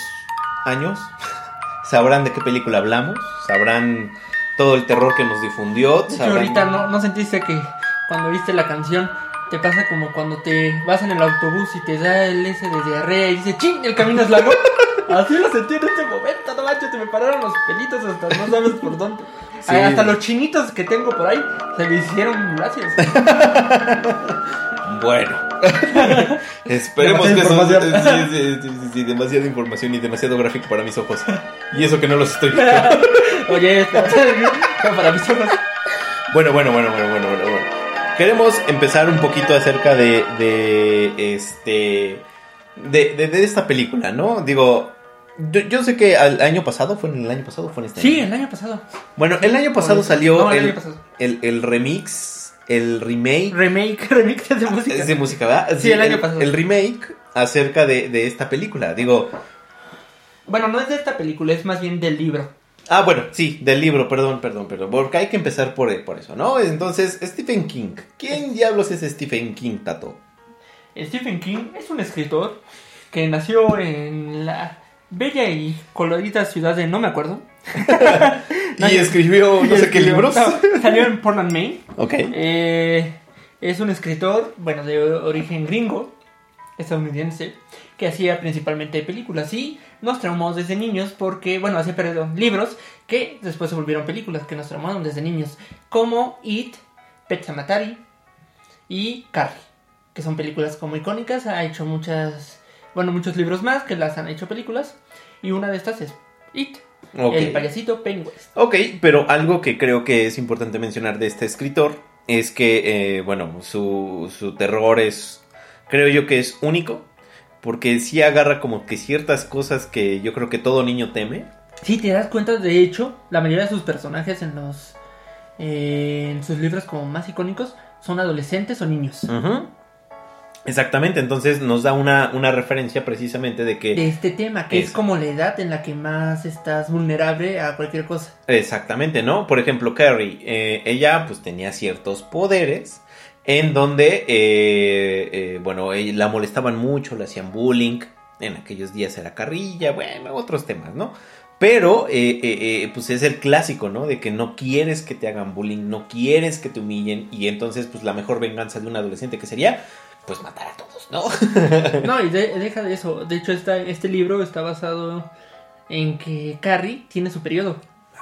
años, sabrán de qué película hablamos, sabrán todo el terror que nos difundió. De hecho, sabrán- ahorita no, no sentiste que cuando viste la canción te pasa como cuando te vas en el autobús y te da el ese de diarrea y dice, ¡ching! El camino es largo. Así lo sentí en este momento, no manches, te me pararon los pelitos hasta no sabes por dónde. Sí. Hasta los chinitos que tengo por ahí se me hicieron gracias. Bueno. Esperemos que eso. Sí, sí, demasiada información y demasiado gráfico para mis ojos. Y eso que no los estoy viendo. Oye, espera, para mis ojos. Bueno, bueno, bueno, bueno, bueno, bueno, bueno. Queremos empezar un poquito acerca de, de este, de, de, de esta película, ¿no? Digo, yo, yo sé que al año pasado, fue en el año pasado, fue en este Sí, año. el año pasado. Bueno, el año pasado salió No, el el, año pasado. el, remix, el remake. Remake, remake de música. Es de música, ¿verdad? Sí, el año pasado. El remake acerca de, de esta película. Digo, Bueno, no es de esta película, es más bien del libro. ah, bueno, sí, del libro, perdón, perdón, perdón. Porque hay que empezar por, por eso, ¿no? Entonces, Stephen King. ¿Quién diablos es Stephen King, Tato? Stephen King es un escritor que nació en la bella y colorida ciudad de no me acuerdo. No, y escribió no Y sé qué libros. no, salió en Portland, Maine. Ok. Eh, es un escritor, bueno, de origen gringo, estadounidense, que hacía principalmente películas. Y nos traumó desde niños porque, bueno, hacía, perdón, libros que después se volvieron películas que nos traumaron desde niños. Como It, Pet Sematary y Carrie, que son películas como icónicas. Ha hecho muchas, bueno, muchos libros más que las han hecho películas. Y una de estas es It, el payasito Pennywise. Ok, pero algo que creo que es importante mencionar de este escritor es que, eh, bueno, su, su terror es, creo yo que es único, porque sí agarra como que ciertas cosas que yo creo que todo niño teme. Si te das cuenta, de hecho, la mayoría de sus personajes en los eh, en sus libros como más icónicos son adolescentes o niños. Ujú. Exactamente, entonces nos da una, una referencia precisamente de que... De este tema, que es como la edad en la que más estás vulnerable a cualquier cosa. Exactamente, ¿no? Por ejemplo, Carrie, eh, ella pues tenía ciertos poderes en donde, eh, eh, bueno, la molestaban mucho, le hacían bullying, en aquellos días era carrilla, bueno, otros temas, ¿no? Pero, eh, pues es el clásico, ¿no? De que no quieres que te hagan bullying, no quieres que te humillen, y entonces, pues la mejor venganza de un adolescente que sería, pues matar a todos, ¿no? No, y de- deja de eso. De hecho, esta, este libro está basado en que Carrie tiene su periodo.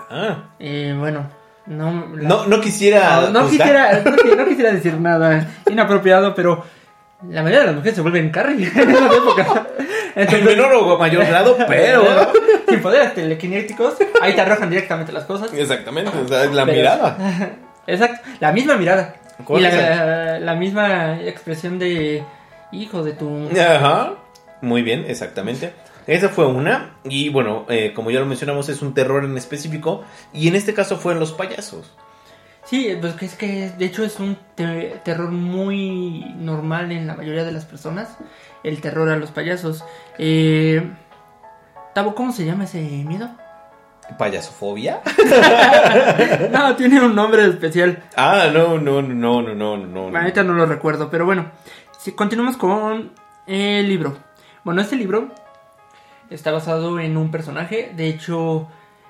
Ah, Eh, bueno, no... la- no, no quisiera... no, quisiera, no, qui- no quisiera decir nada inapropiado, pero la mayoría de las mujeres se vuelven Carrie en esa época. En menor o mayor grado, pero... Sin poderes telequinéticos, ahí te arrojan directamente las cosas. Exactamente, o sea, la Pero- mirada. Exacto, la misma mirada. ¿Cuál Y la, la misma expresión de hijo de tu... Ajá, muy bien, exactamente. Esa fue una, y bueno, eh, como ya lo mencionamos, es un terror en específico, y en este caso fueron los payasos. Sí, pues que es que de hecho es un te- terror muy normal en la mayoría de las personas. El terror a los payasos. Eh, Tavo, ¿cómo se llama ese miedo? ¿Payasofobia? No, tiene un nombre especial. Ah, no, no, no, no, no, no. no. Ahorita no lo recuerdo, pero bueno. Si continuamos con el libro. Bueno, este libro está basado en un personaje. De hecho,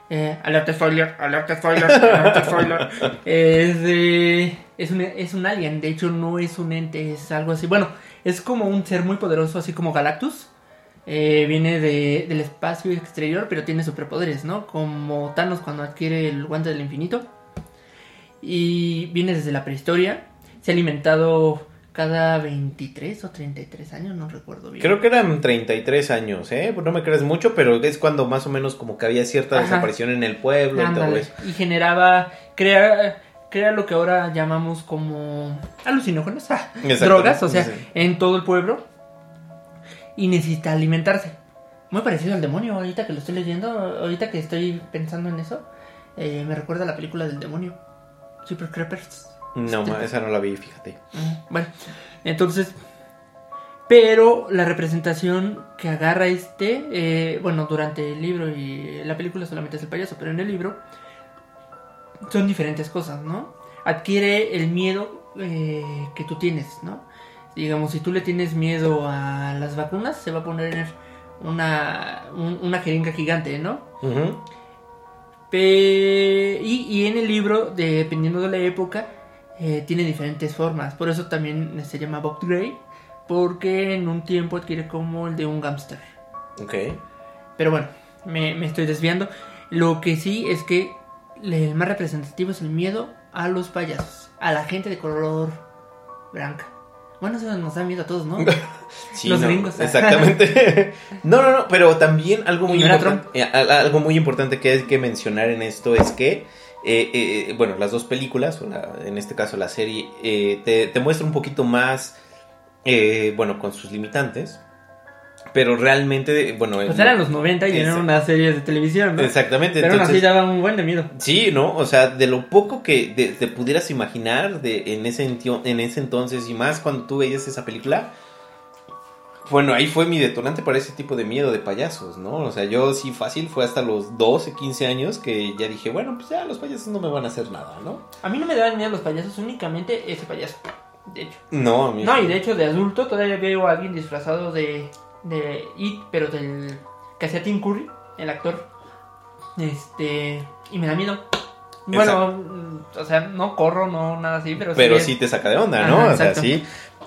eh, alerta spoiler, alerta spoiler, alerta spoiler. Es de. Es un, es un alien. De hecho, no es un ente, es algo así. Bueno, es como un ser muy poderoso, así como Galactus. Eh, viene de- del espacio exterior, pero tiene superpoderes, ¿no? Como Thanos cuando adquiere el guante del infinito. Y viene desde la prehistoria. Se ha alimentado cada 23 o 33 años, no recuerdo bien. Creo que eran 33 años, ¿eh? No me crees mucho, pero es cuando más o menos como que había cierta Ajá. desaparición en el pueblo y todo eso. Y generaba, crea, crea lo que ahora llamamos como alucinógenos, ah, drogas, o sea, sí. en todo el pueblo. Y necesita alimentarse. Muy parecido al demonio, ahorita que lo estoy leyendo, ahorita que estoy pensando en eso, eh, me recuerda a la película del demonio. Super Creepers. No, ma, esa no la vi, fíjate. Mm, Bueno, entonces, pero la representación que agarra este, eh, bueno, durante el libro y la película solamente es el payaso, pero en el libro son diferentes cosas, ¿no? Adquiere el miedo eh, que tú tienes, ¿no? Digamos, si tú le tienes miedo a las vacunas, se va a poner una, un- una jeringa gigante, ¿no? Pe- y, y en el libro, dependiendo de la época, eh, tiene diferentes formas. Por eso también se llama Bob Gray, porque en un tiempo adquiere como el de un gángster. Ok. Pero bueno, me, me estoy desviando. Lo que sí es que el más representativo es el miedo a los payasos, a la gente de color blanca. Bueno, eso nos da miedo a todos, ¿no? Sí, Los no, gringos. Exactamente. no, no, no, pero también algo muy importante, eh, algo muy importante que hay que mencionar en esto es que eh, eh, bueno, las dos películas, o la- en este caso la serie, eh, te, te muestra un poquito más, bueno, con sus limitantes, pero realmente, bueno, Pues eh, eran los 90 y eran unas series de televisión, ¿no? exactamente, Pero aún así entonces, daban un buen de miedo. sí, ¿no? O sea, de lo poco que te pudieras imaginar de, en, ese, en ese entonces y más cuando tú veías esa película, bueno, ahí fue mi detonante para ese tipo de miedo de payasos, ¿no? O sea, yo sí fácil fue hasta los 12, 15 años que ya dije, bueno, pues ya los payasos no me van a hacer nada, ¿no? A mí no me daban miedo los payasos, únicamente ese payaso. De hecho. No, a mí No, y de hecho de adulto todavía veo a alguien disfrazado de, de It, pero del que hacía Tim Curry, el actor. Este, y me da miedo. Bueno, o sea, no corro, no nada así, pero, pero sí te saca de onda, ¿no? Ajá, o sea, sí.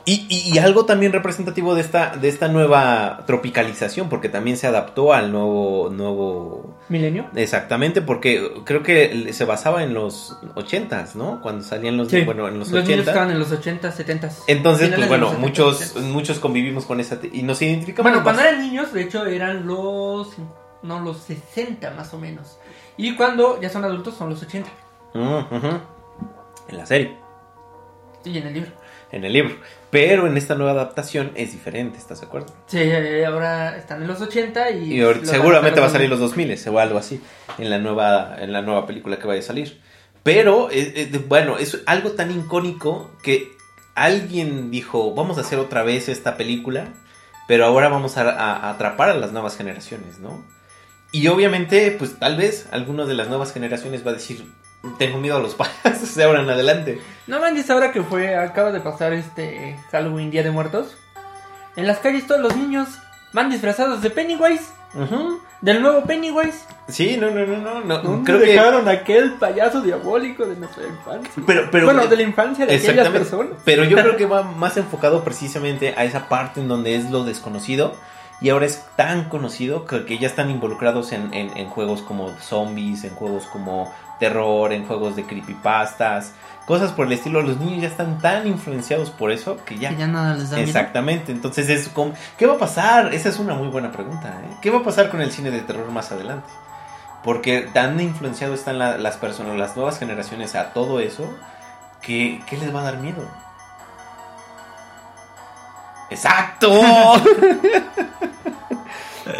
Y, y- y algo también representativo de esta, de esta nueva tropicalización, porque también se adaptó al nuevo, nuevo, Milenio. exactamente, porque creo que se basaba en los ochentas, ¿no? Cuando salían los, Sí, bueno, en los niños ochentas. estaban en los 80, 70. Entonces, pues bueno, los 70, muchos, 70. muchos convivimos con esa y nos identificamos. Bueno, cuando eran niños, de hecho, eran los. No, los 60 más o menos. Y cuando ya son adultos, son los 80. Mm. En la serie, Sí, en el libro. en el libro. Pero en esta nueva adaptación es diferente, ¿estás de acuerdo? Sí, ahora están en los 80 y. Y seguramente va a salir los 2000 o algo así en la nueva en la nueva película que vaya a salir. Pero eh, eh, bueno, es algo tan icónico que alguien dijo, vamos a hacer otra vez esta película, pero ahora vamos a, a- a atrapar a las nuevas generaciones, ¿no? Y obviamente, pues tal vez alguno de las nuevas generaciones va a decir, tengo miedo a los payasos de ahora en adelante. No manches, ahora que fue, acaba de pasar este Halloween, Día de Muertos. En las calles todos los niños van disfrazados de Pennywise, del nuevo Pennywise. Sí, no, no, no, no, no. ¿Dónde Creo que... dejaron aquel payaso diabólico de nuestra infancia? Pero, pero, bueno, de la infancia de aquellas personas. Pero yo creo que va más enfocado precisamente a esa parte en donde es lo desconocido y ahora es tan conocido que, que ya están involucrados en, en- en juegos como zombies, en juegos como terror, en juegos de creepypastas, cosas por el estilo. Los niños ya están tan influenciados por eso que ya... Que ya nada les da miedo. Exactamente, entonces es como, ¿qué va a pasar? Esa es una muy buena pregunta. ¿eh? ¿Qué va a pasar con el cine de terror más adelante? Porque tan influenciado están la- las personas, las nuevas generaciones a todo eso, que ¿qué les va a dar miedo? ¡Exacto!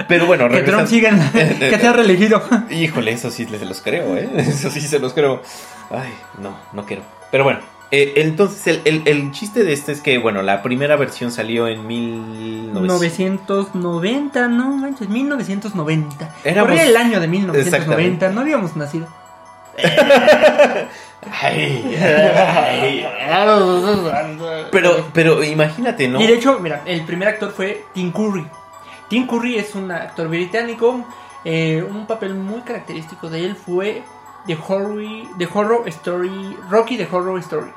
Pero bueno, Que Trump siga en la- que sea reelegido. Híjole, eso sí se los creo, ¿eh? Eso sí se los creo. Ay, no, no quiero. Pero bueno, eh, entonces el, el- el chiste de este es que, bueno, la primera versión salió en 1900. 990, no manches, 1990. Éramos- Corría el año de 1990, Exactamente. no habíamos nacido. Ay, ay. Pero, pero imagínate, ¿no? Y de hecho, mira, el primer actor fue Tim Curry. Tim Curry es un actor británico. eh, un papel muy característico de él fue The Horror, The Horror Story, Rocky The Horror Story.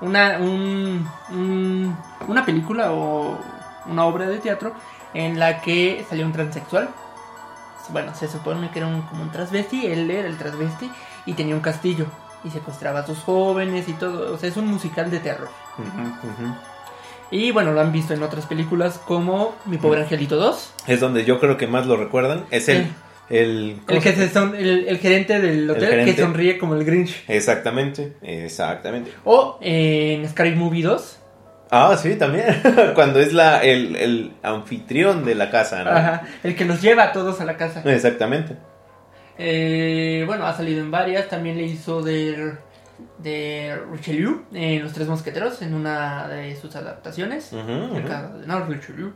Una, un- un- una película o una obra de teatro en la que salió un transexual. Bueno, se supone que era un, como un transvesti, él era el transvesti y tenía un castillo y secuestraba a sus jóvenes y todo. O sea, es un musical de terror. Y bueno, lo han visto en otras películas como Mi pobre Mm. angelito 2. Es donde yo creo que más lo recuerdan. Es el. El, ¿cómo El, que se- son, el, el gerente del hotel gerente. que sonríe como el Grinch. Exactamente, exactamente. O eh, en Scary Movie 2. Ah, sí, también. Cuando es la, el, el anfitrión de la casa, ¿no? Ajá, el que los lleva a todos a la casa. Exactamente. Eh, bueno, ha salido en varias. También le hizo de, de Richelieu en Los Tres Mosqueteros en una de sus adaptaciones. Ujú, El ujú. caso de no, Richelieu.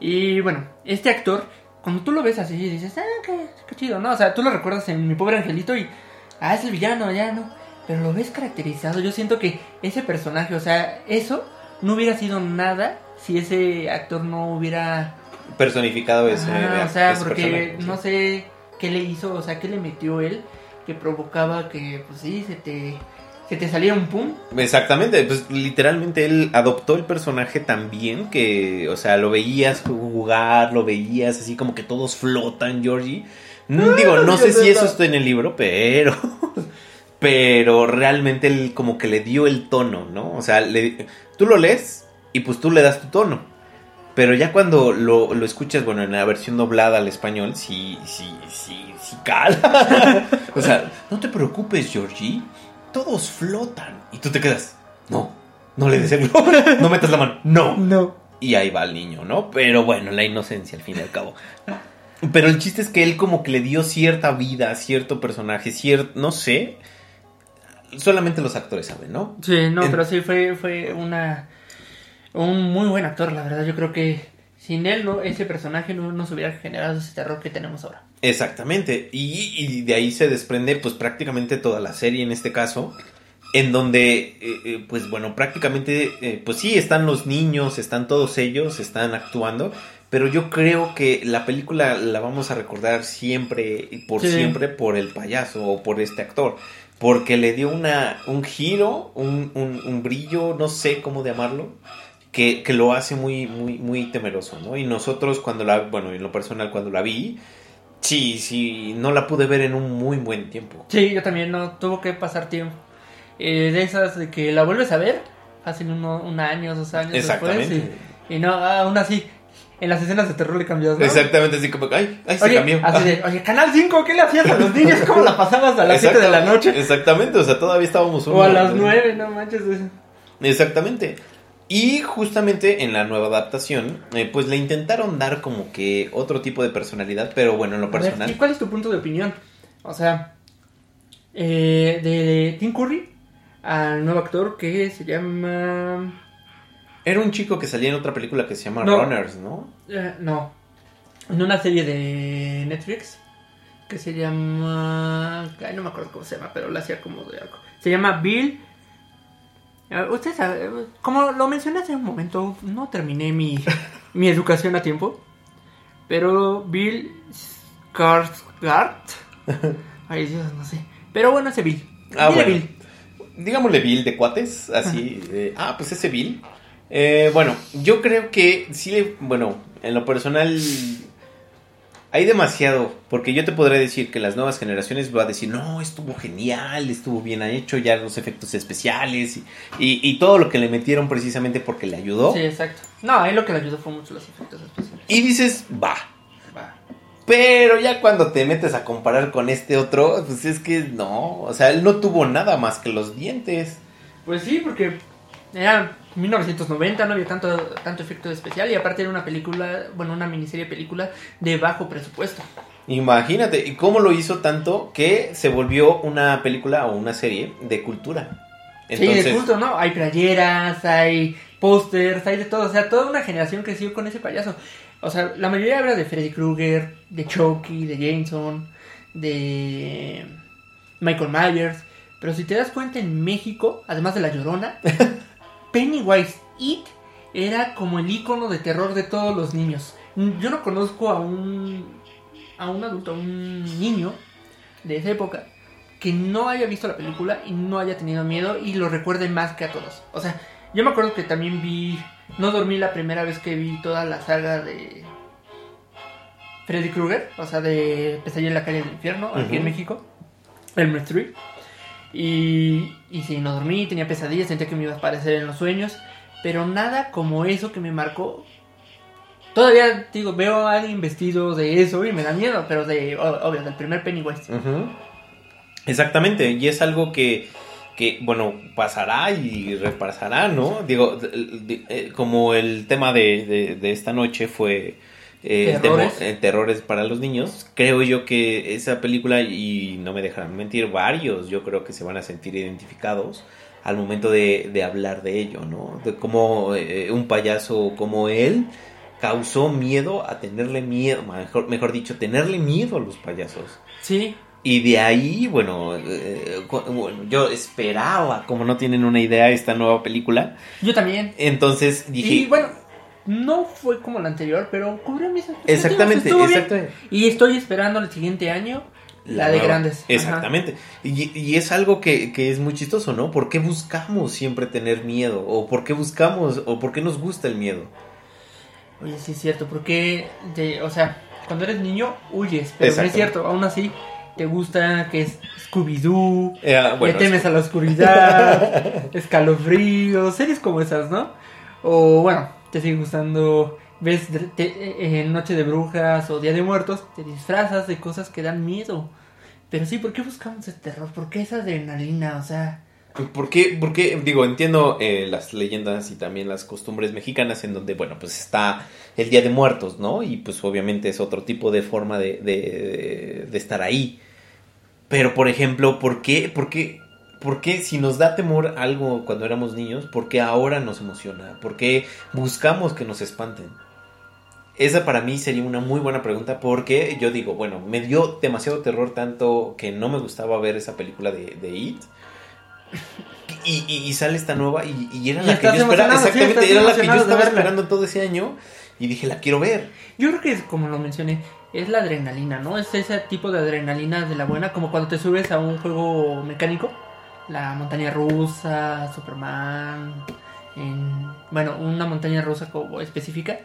Y bueno, este actor, cuando tú lo ves así, dices, ah, qué, qué chido, ¿no? O sea, tú lo recuerdas en Mi Pobre Angelito y, ah, es el villano, ya, ¿no? Pero lo ves caracterizado. Yo siento que ese personaje, o sea, eso no hubiera sido nada si ese actor no hubiera personificado ese, Ajá, o sea, ese porque no sé qué le hizo, o sea, qué le metió él que provocaba que, pues sí, se te, se te saliera un pum. Exactamente, pues literalmente él adoptó el personaje también que, o sea, lo veías jugar, lo veías así como que todos flotan, Georgie. Mm, Digo, no sé si eso está en el libro, pero pero realmente él como que le dio el tono, ¿no? O sea, le- tú lo lees y pues tú le das tu tono. Pero ya cuando lo, lo escuchas, bueno, en la versión doblada al español, sí, sí, sí, sí cala. o sea, no te preocupes, Georgie, todos flotan. Y tú te quedas, no, no le des el globo, no metas la mano, no. No. Y ahí va el niño, ¿no? Pero bueno, la inocencia al fin y al cabo. Pero el chiste es que él como que le dio cierta vida, cierto personaje, cierto, no sé. Solamente los actores saben, ¿no? Sí, no, En- pero sí fue, fue una un muy buen actor, la verdad. Yo creo que sin él no, ese personaje no nos hubiera generado ese terror que tenemos ahora. Exactamente. Y, y de ahí se desprende pues prácticamente toda la serie en este caso. En donde, eh, eh, pues bueno, prácticamente, eh, pues sí, están los niños, están todos ellos, están actuando. Pero yo creo que la película la vamos a recordar siempre y por Sí. siempre por el payaso o por este actor. Porque le dio una, un giro, un, un- un brillo, no sé cómo llamarlo, que, que lo hace muy, muy, muy temeroso, ¿no? Y nosotros cuando la, bueno, en lo personal cuando la vi, sí, sí, no la pude ver en un muy buen tiempo. Sí, yo también no tuvo que pasar tiempo. Eh, de esas de que la vuelves a ver, fácil uno, un año, dos años Exactamente. después. Y, y no, aún así, en las escenas de terror le cambias, ¿no? Exactamente, así como, ay, ay, se Oye, cambió. así de, oye, Canal 5, ¿qué le hacías a los niños? ¿Cómo la pasabas a las 7 de la noche? Exactamente, o sea, todavía estábamos O a uno- las 9, no manches. Exactamente. Y justamente en la nueva adaptación, eh, pues le intentaron dar como que otro tipo de personalidad, pero bueno, en lo ver, personal. ¿Y cuál es tu punto de opinión? O sea, eh, de Tim Curry al nuevo actor que se llama... Era un chico que salía en otra película que se llama No. Runners, ¿no? eh, no, en una serie de Netflix que se llama... Ay, no me acuerdo cómo se llama, pero la hacía como de algo. Se llama Bill... Usted sabe, como lo mencioné hace un momento, no terminé mi, mi educación a tiempo. Pero Bill Skarsgård. Ay, Dios, no sé. Pero bueno, ese Bill. Ah, bueno. Bill. digámosle Bill de cuates, así, ah, pues ese Bill. Eh, bueno, yo creo que sí, le- bueno, en lo personal hay demasiado, porque yo te podré decir que las nuevas generaciones va a decir, no, estuvo genial, estuvo bien hecho, ya los efectos especiales y, y- y todo lo que le metieron precisamente porque le ayudó. Sí, exacto. No, ahí lo que le ayudó fue mucho los efectos especiales. Y dices, va. Va. Pero ya cuando te metes a comparar con este otro, pues es que no, o sea, él no tuvo nada más que los dientes. Pues sí, porque era 1990, no había tanto, tanto efecto especial y aparte era una película, bueno, una miniserie película de bajo presupuesto. Imagínate, ¿y cómo lo hizo tanto que se volvió una película o una serie de cultura? sí, de culto, ¿no? Hay playeras, hay pósters, hay de todo. O sea, toda una generación creció con ese payaso. O sea, la mayoría habla de Freddy Krueger, de Chucky, de Jameson, de Michael Myers. Pero si te das cuenta, en México, además de La Llorona, Pennywise It era como el icono de terror de todos los niños. Yo no conozco a un, a un adulto, a un niño de esa época que no haya visto la película y no haya tenido miedo y lo recuerde más que a todos. O sea, yo me acuerdo que también vi, no dormí la primera vez que vi toda la saga de Freddy Krueger, o sea, de Pesadilla en la calle del infierno, aquí en. México, el Street. Y, y sí, no dormí, tenía pesadillas, sentía que me iba a aparecer en los sueños, pero nada como eso que me marcó. Todavía, digo, veo a alguien vestido de eso y me da miedo, pero de, obvio, del primer Pennywise. Ujú. Exactamente, y es algo que, que, bueno, pasará y repasará, ¿no? Digo, eh, como el tema de- de esta noche fue eh, Terrores. eh, terrores para los niños, creo yo que esa película, y no me dejarán mentir, varios yo creo que se van a sentir identificados al momento de, de hablar de ello, ¿no? De cómo eh, un payaso como él causó miedo a tenerle miedo, mejor, mejor dicho, tenerle miedo a los payasos. Sí, Y de ahí, bueno, eh, bueno, yo esperaba, como no tienen una idea, esta nueva película. yo también. Entonces dije, Y bueno, no fue como la anterior, pero cubrió mis Exactamente, estuvo bien. exactamente. Y estoy esperando el siguiente año la, de nueva. grandes. Exactamente. Y, y es algo que, que es muy chistoso, ¿no? ¿Por qué buscamos siempre tener miedo? ¿O por qué buscamos, o por qué nos gusta el miedo? Oye, sí es cierto, porque, te- o sea, cuando eres niño huyes, pero no es cierto, aún así te gusta que es Scooby-Doo, Eh, ah, bueno, le temes es- a la oscuridad, escalofríos, series como esas, ¿no? O bueno, te sigue gustando, ves te- eh, en Noche de Brujas o Día de Muertos, te disfrazas de cosas que dan miedo. Pero sí, ¿por qué buscamos el terror? ¿Por qué esa adrenalina? O sea, ¿Por qué? por qué? Digo, entiendo eh, las leyendas y también las costumbres mexicanas en donde, bueno, pues está el Día de Muertos, ¿no? Y pues obviamente es otro tipo de forma de, de estar ahí. Pero, por ejemplo, ¿por qué? ¿Por qué? ¿Por qué si nos da temor algo cuando éramos niños, por qué ahora nos emociona? ¿Por qué buscamos que nos espanten? Esa para mí sería una muy buena pregunta porque yo digo, bueno, me dio demasiado terror tanto que no me gustaba ver esa película de, de It. Y, y- y sale esta nueva y, y era la que yo esperaba, sí, exactamente, estás era la que yo estaba esperando todo ese año y dije, la quiero ver. Yo creo que es como lo mencioné, es la adrenalina, ¿no? Es ese tipo de adrenalina de la buena, como cuando te subes a un juego mecánico, la montaña rusa, Superman, en, bueno, una montaña rusa como específica.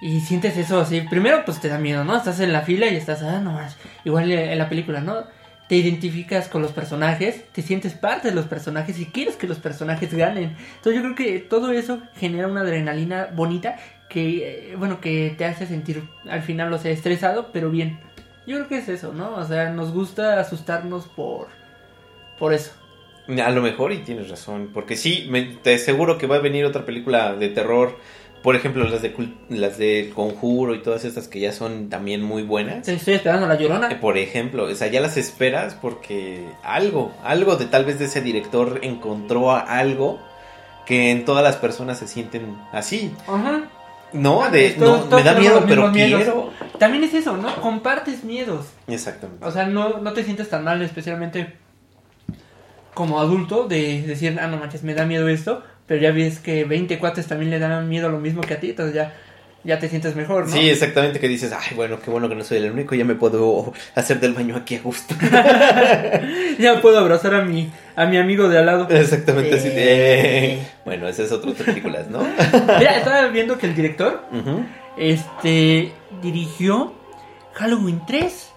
Y sientes eso así, primero pues te da miedo, ¿no? Estás en la fila y estás, ah, no más, igual en la película, ¿no? Te identificas con los personajes, te sientes parte de los personajes y quieres que los personajes ganen. Entonces yo creo que todo eso genera una adrenalina bonita que, eh, bueno, que te hace sentir al final, o sea, estresado, pero bien. Yo creo que es eso, ¿no? O sea, nos gusta asustarnos por, por eso. A lo mejor y tienes razón, porque sí, me, te aseguro que va a venir otra película de terror, por ejemplo, las de las de Conjuro y todas estas que ya son también muy buenas. Estoy esperando la llorona. Eh, Por ejemplo, o sea, ya las esperas porque algo, algo de tal vez de ese director encontró algo que en todas las personas se sienten así. Ajá. No, Ah, de, todos- no, me da miedo, pero miedos. quiero. También es eso, ¿no? Compartes miedos. Exactamente. O sea, no, no te sientes tan mal, especialmente como adulto, de decir, ah, no manches, me da miedo esto, pero ya ves que 20 cuates también le dan miedo a lo mismo que a ti, entonces ya, ya te sientes mejor, ¿no? Sí, exactamente, que dices, ay, bueno, qué bueno que no soy el único, ya me puedo hacer del baño aquí a gusto. Ya puedo abrazar a mi, a mi amigo de al lado. exactamente así. Eh. Eh, Bueno, esa es otra películas, ¿no? Mira, estaba viendo que el director, este, dirigió Halloween 3,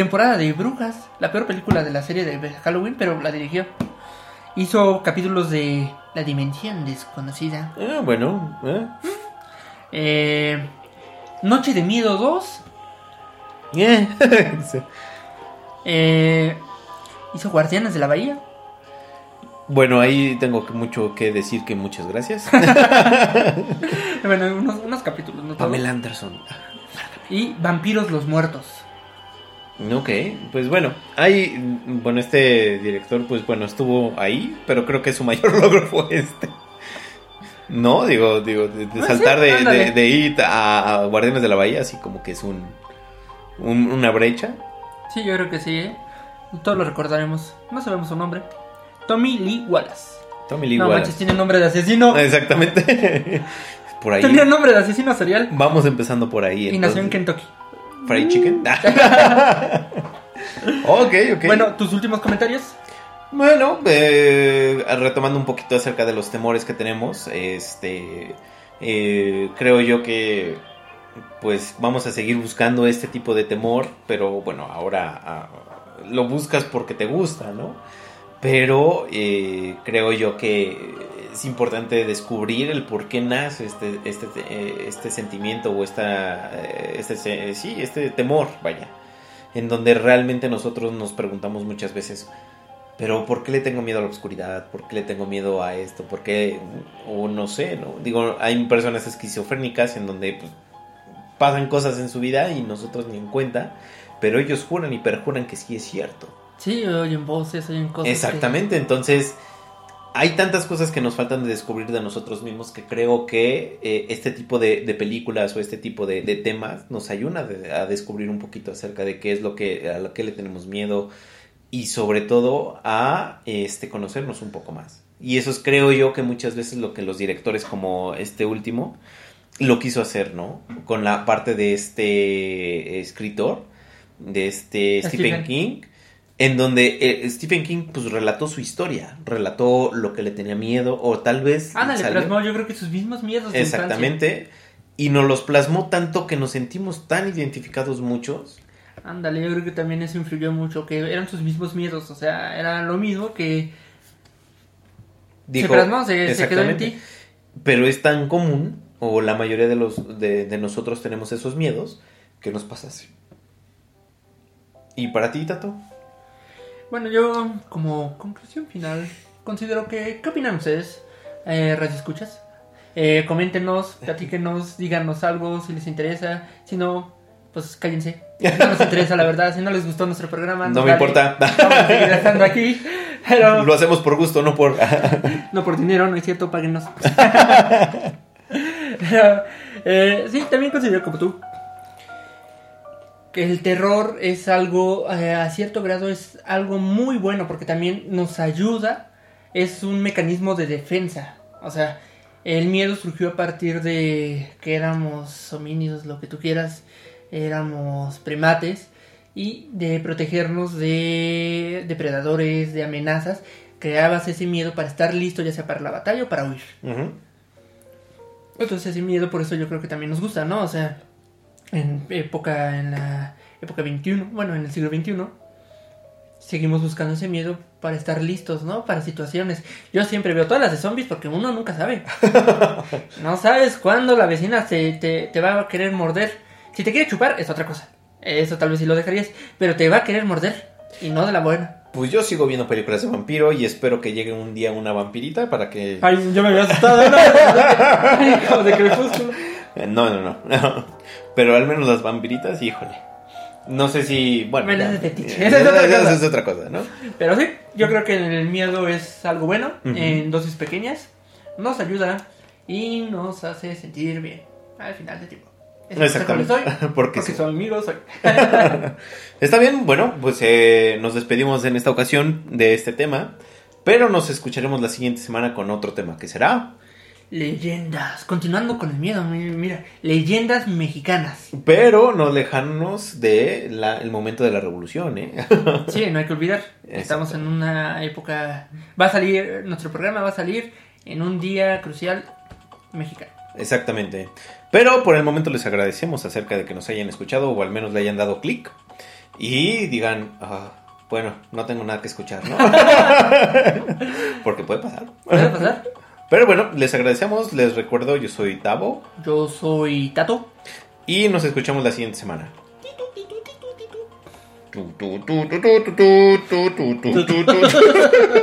temporada de brujas, la peor película de la serie de Halloween, pero la dirigió. Hizo capítulos de La Dimensión Desconocida. Ah, bueno, eh. Eh, Noche de Miedo 2. Eh. Sí. eh, hizo Guardianes de la Bahía. Bueno, ahí tengo mucho que decir que muchas gracias. Bueno, unos, unos capítulos, no. Pamela Anderson. Y Vampiros los Muertos. Ok, pues bueno, hay, bueno, este director, pues bueno, estuvo ahí, pero creo que su mayor logro fue este. No, digo, digo, de, de Ah, saltar sí, de, de, a, a Guardianes de la Bahía, así como que es un, un- una brecha. Sí, yo creo que sí, ¿eh? Todos lo recordaremos. No sabemos su nombre. Tommy Lee Wallace. Tommy Lee no Wallace. manches, tiene nombre de asesino. Exactamente. por ahí. Tenía nombre de asesino serial. Vamos empezando por ahí. Y nació en. Kentucky. Fried Chicken. ok, ok. Bueno, tus últimos comentarios. Bueno, eh, retomando un poquito acerca de los temores que tenemos, este, eh, creo yo que, pues, vamos a seguir buscando este tipo de temor, pero bueno, ahora ah, lo buscas porque te gusta, ¿no? Pero eh, creo yo que es importante descubrir el por qué nace este, este, eh, este sentimiento o esta, eh, este, se- sí, este temor, vaya, en donde realmente nosotros nos preguntamos muchas veces, pero ¿por qué le tengo miedo a la oscuridad? ¿Por qué le tengo miedo a esto? ¿Por qué? O no sé, ¿no? Digo, hay personas esquizofrénicas en donde pues, pasan cosas en su vida y nosotros ni en cuenta, pero ellos juran y perjuran que sí es cierto. Sí, oyen voces, oyen cosas. que- Exactamente, entonces hay tantas cosas que nos faltan de descubrir de nosotros mismos que creo que eh, este tipo de, de películas o este tipo de, de temas nos ayuda de- a descubrir un poquito acerca de qué es lo que a lo que le tenemos miedo y sobre todo a este conocernos un poco más. Y eso es, creo yo, que muchas veces lo que los directores como este último lo quiso hacer, ¿no? Con la parte de este escritor, de este Stephen Stephen. King, en donde eh, Stephen King pues relató su historia, relató lo que le tenía miedo o tal vez... Ándale, salió- plasmó yo creo que sus mismos miedos de infancia. Exactamente. Y nos los plasmó tanto que nos sentimos tan identificados muchos. Ándale, yo creo que también eso influyó mucho, que eran sus mismos miedos, o sea, era lo mismo que Dijo, se plasmó, se, se quedó en ti. Pero es tan común, o la mayoría de, los, de, de nosotros tenemos esos miedos, que nos pasa así. ¿Y para ti, Tato? Bueno, yo como conclusión final considero que, ¿qué opinan ustedes? Eh, Radio Escuchas. Eh, coméntenos, platíquenos, díganos algo si les interesa. Si no, pues cállense. No nos interesa la verdad. Si no les gustó nuestro programa, No nos me vale. importa. Vamos a seguir estando aquí. Pero Lo hacemos por gusto, no por... no por dinero, no es cierto, páguenos. Pero, eh, sí, también considero como tú que el terror es algo, eh, a cierto grado, es algo muy bueno porque también nos ayuda, es un mecanismo de defensa. O sea, el miedo surgió a partir de que éramos homínidos, lo que tú quieras, éramos primates y de protegernos de depredadores, de amenazas. Creabas ese miedo para estar listo, ya sea para la batalla o para huir. Entonces ese miedo por eso yo creo que también nos gusta, ¿no? O sea, en época, en la época 21, bueno, en el siglo 21, seguimos buscando ese miedo para estar listos, ¿no? Para situaciones. Yo siempre veo todas las de zombies porque uno nunca sabe. no sabes cuándo la vecina se, te, te va a querer morder. Si te quiere chupar es otra cosa. Eso tal vez sí lo dejarías, pero te va a querer morder y no de la buena. Pues yo sigo viendo películas de vampiro y espero que llegue un día una vampirita para que... Ay, yo me había asustado, ¿no? Como de crepúsculo. Eh, No, no, no, no. Pero al menos las vampiritas, híjole. No sé si... Bueno, ya. es fetiche. Eh, Esa es otra esa cosa. es otra cosa, ¿no? Pero sí, yo creo que el miedo es algo bueno, en dosis pequeñas, nos ayuda y nos hace sentir bien al final del tiempo. Exactamente. doy, Porque porque soy amigo, soy. Está bien, bueno, pues eh, nos despedimos en esta ocasión de este tema, pero nos escucharemos la siguiente semana con otro tema que será, Leyendas, continuando con el miedo, mi- mira, leyendas mexicanas. pero no lejanos de la- el momento de la revolución, ¿eh? Sí, no hay que olvidar, estamos en una época, va a salir, nuestro programa va a salir en un día crucial mexicano. Exactamente. Pero por el momento les agradecemos acerca de que nos hayan escuchado o al menos le hayan dado clic y digan, "Ah, bueno, no tengo nada que escuchar, ¿no? Porque puede pasar. ¿Puede pasar? Pero bueno, les agradecemos, les recuerdo, yo soy Tavo Yo soy Tato. y nos escuchamos la siguiente semana.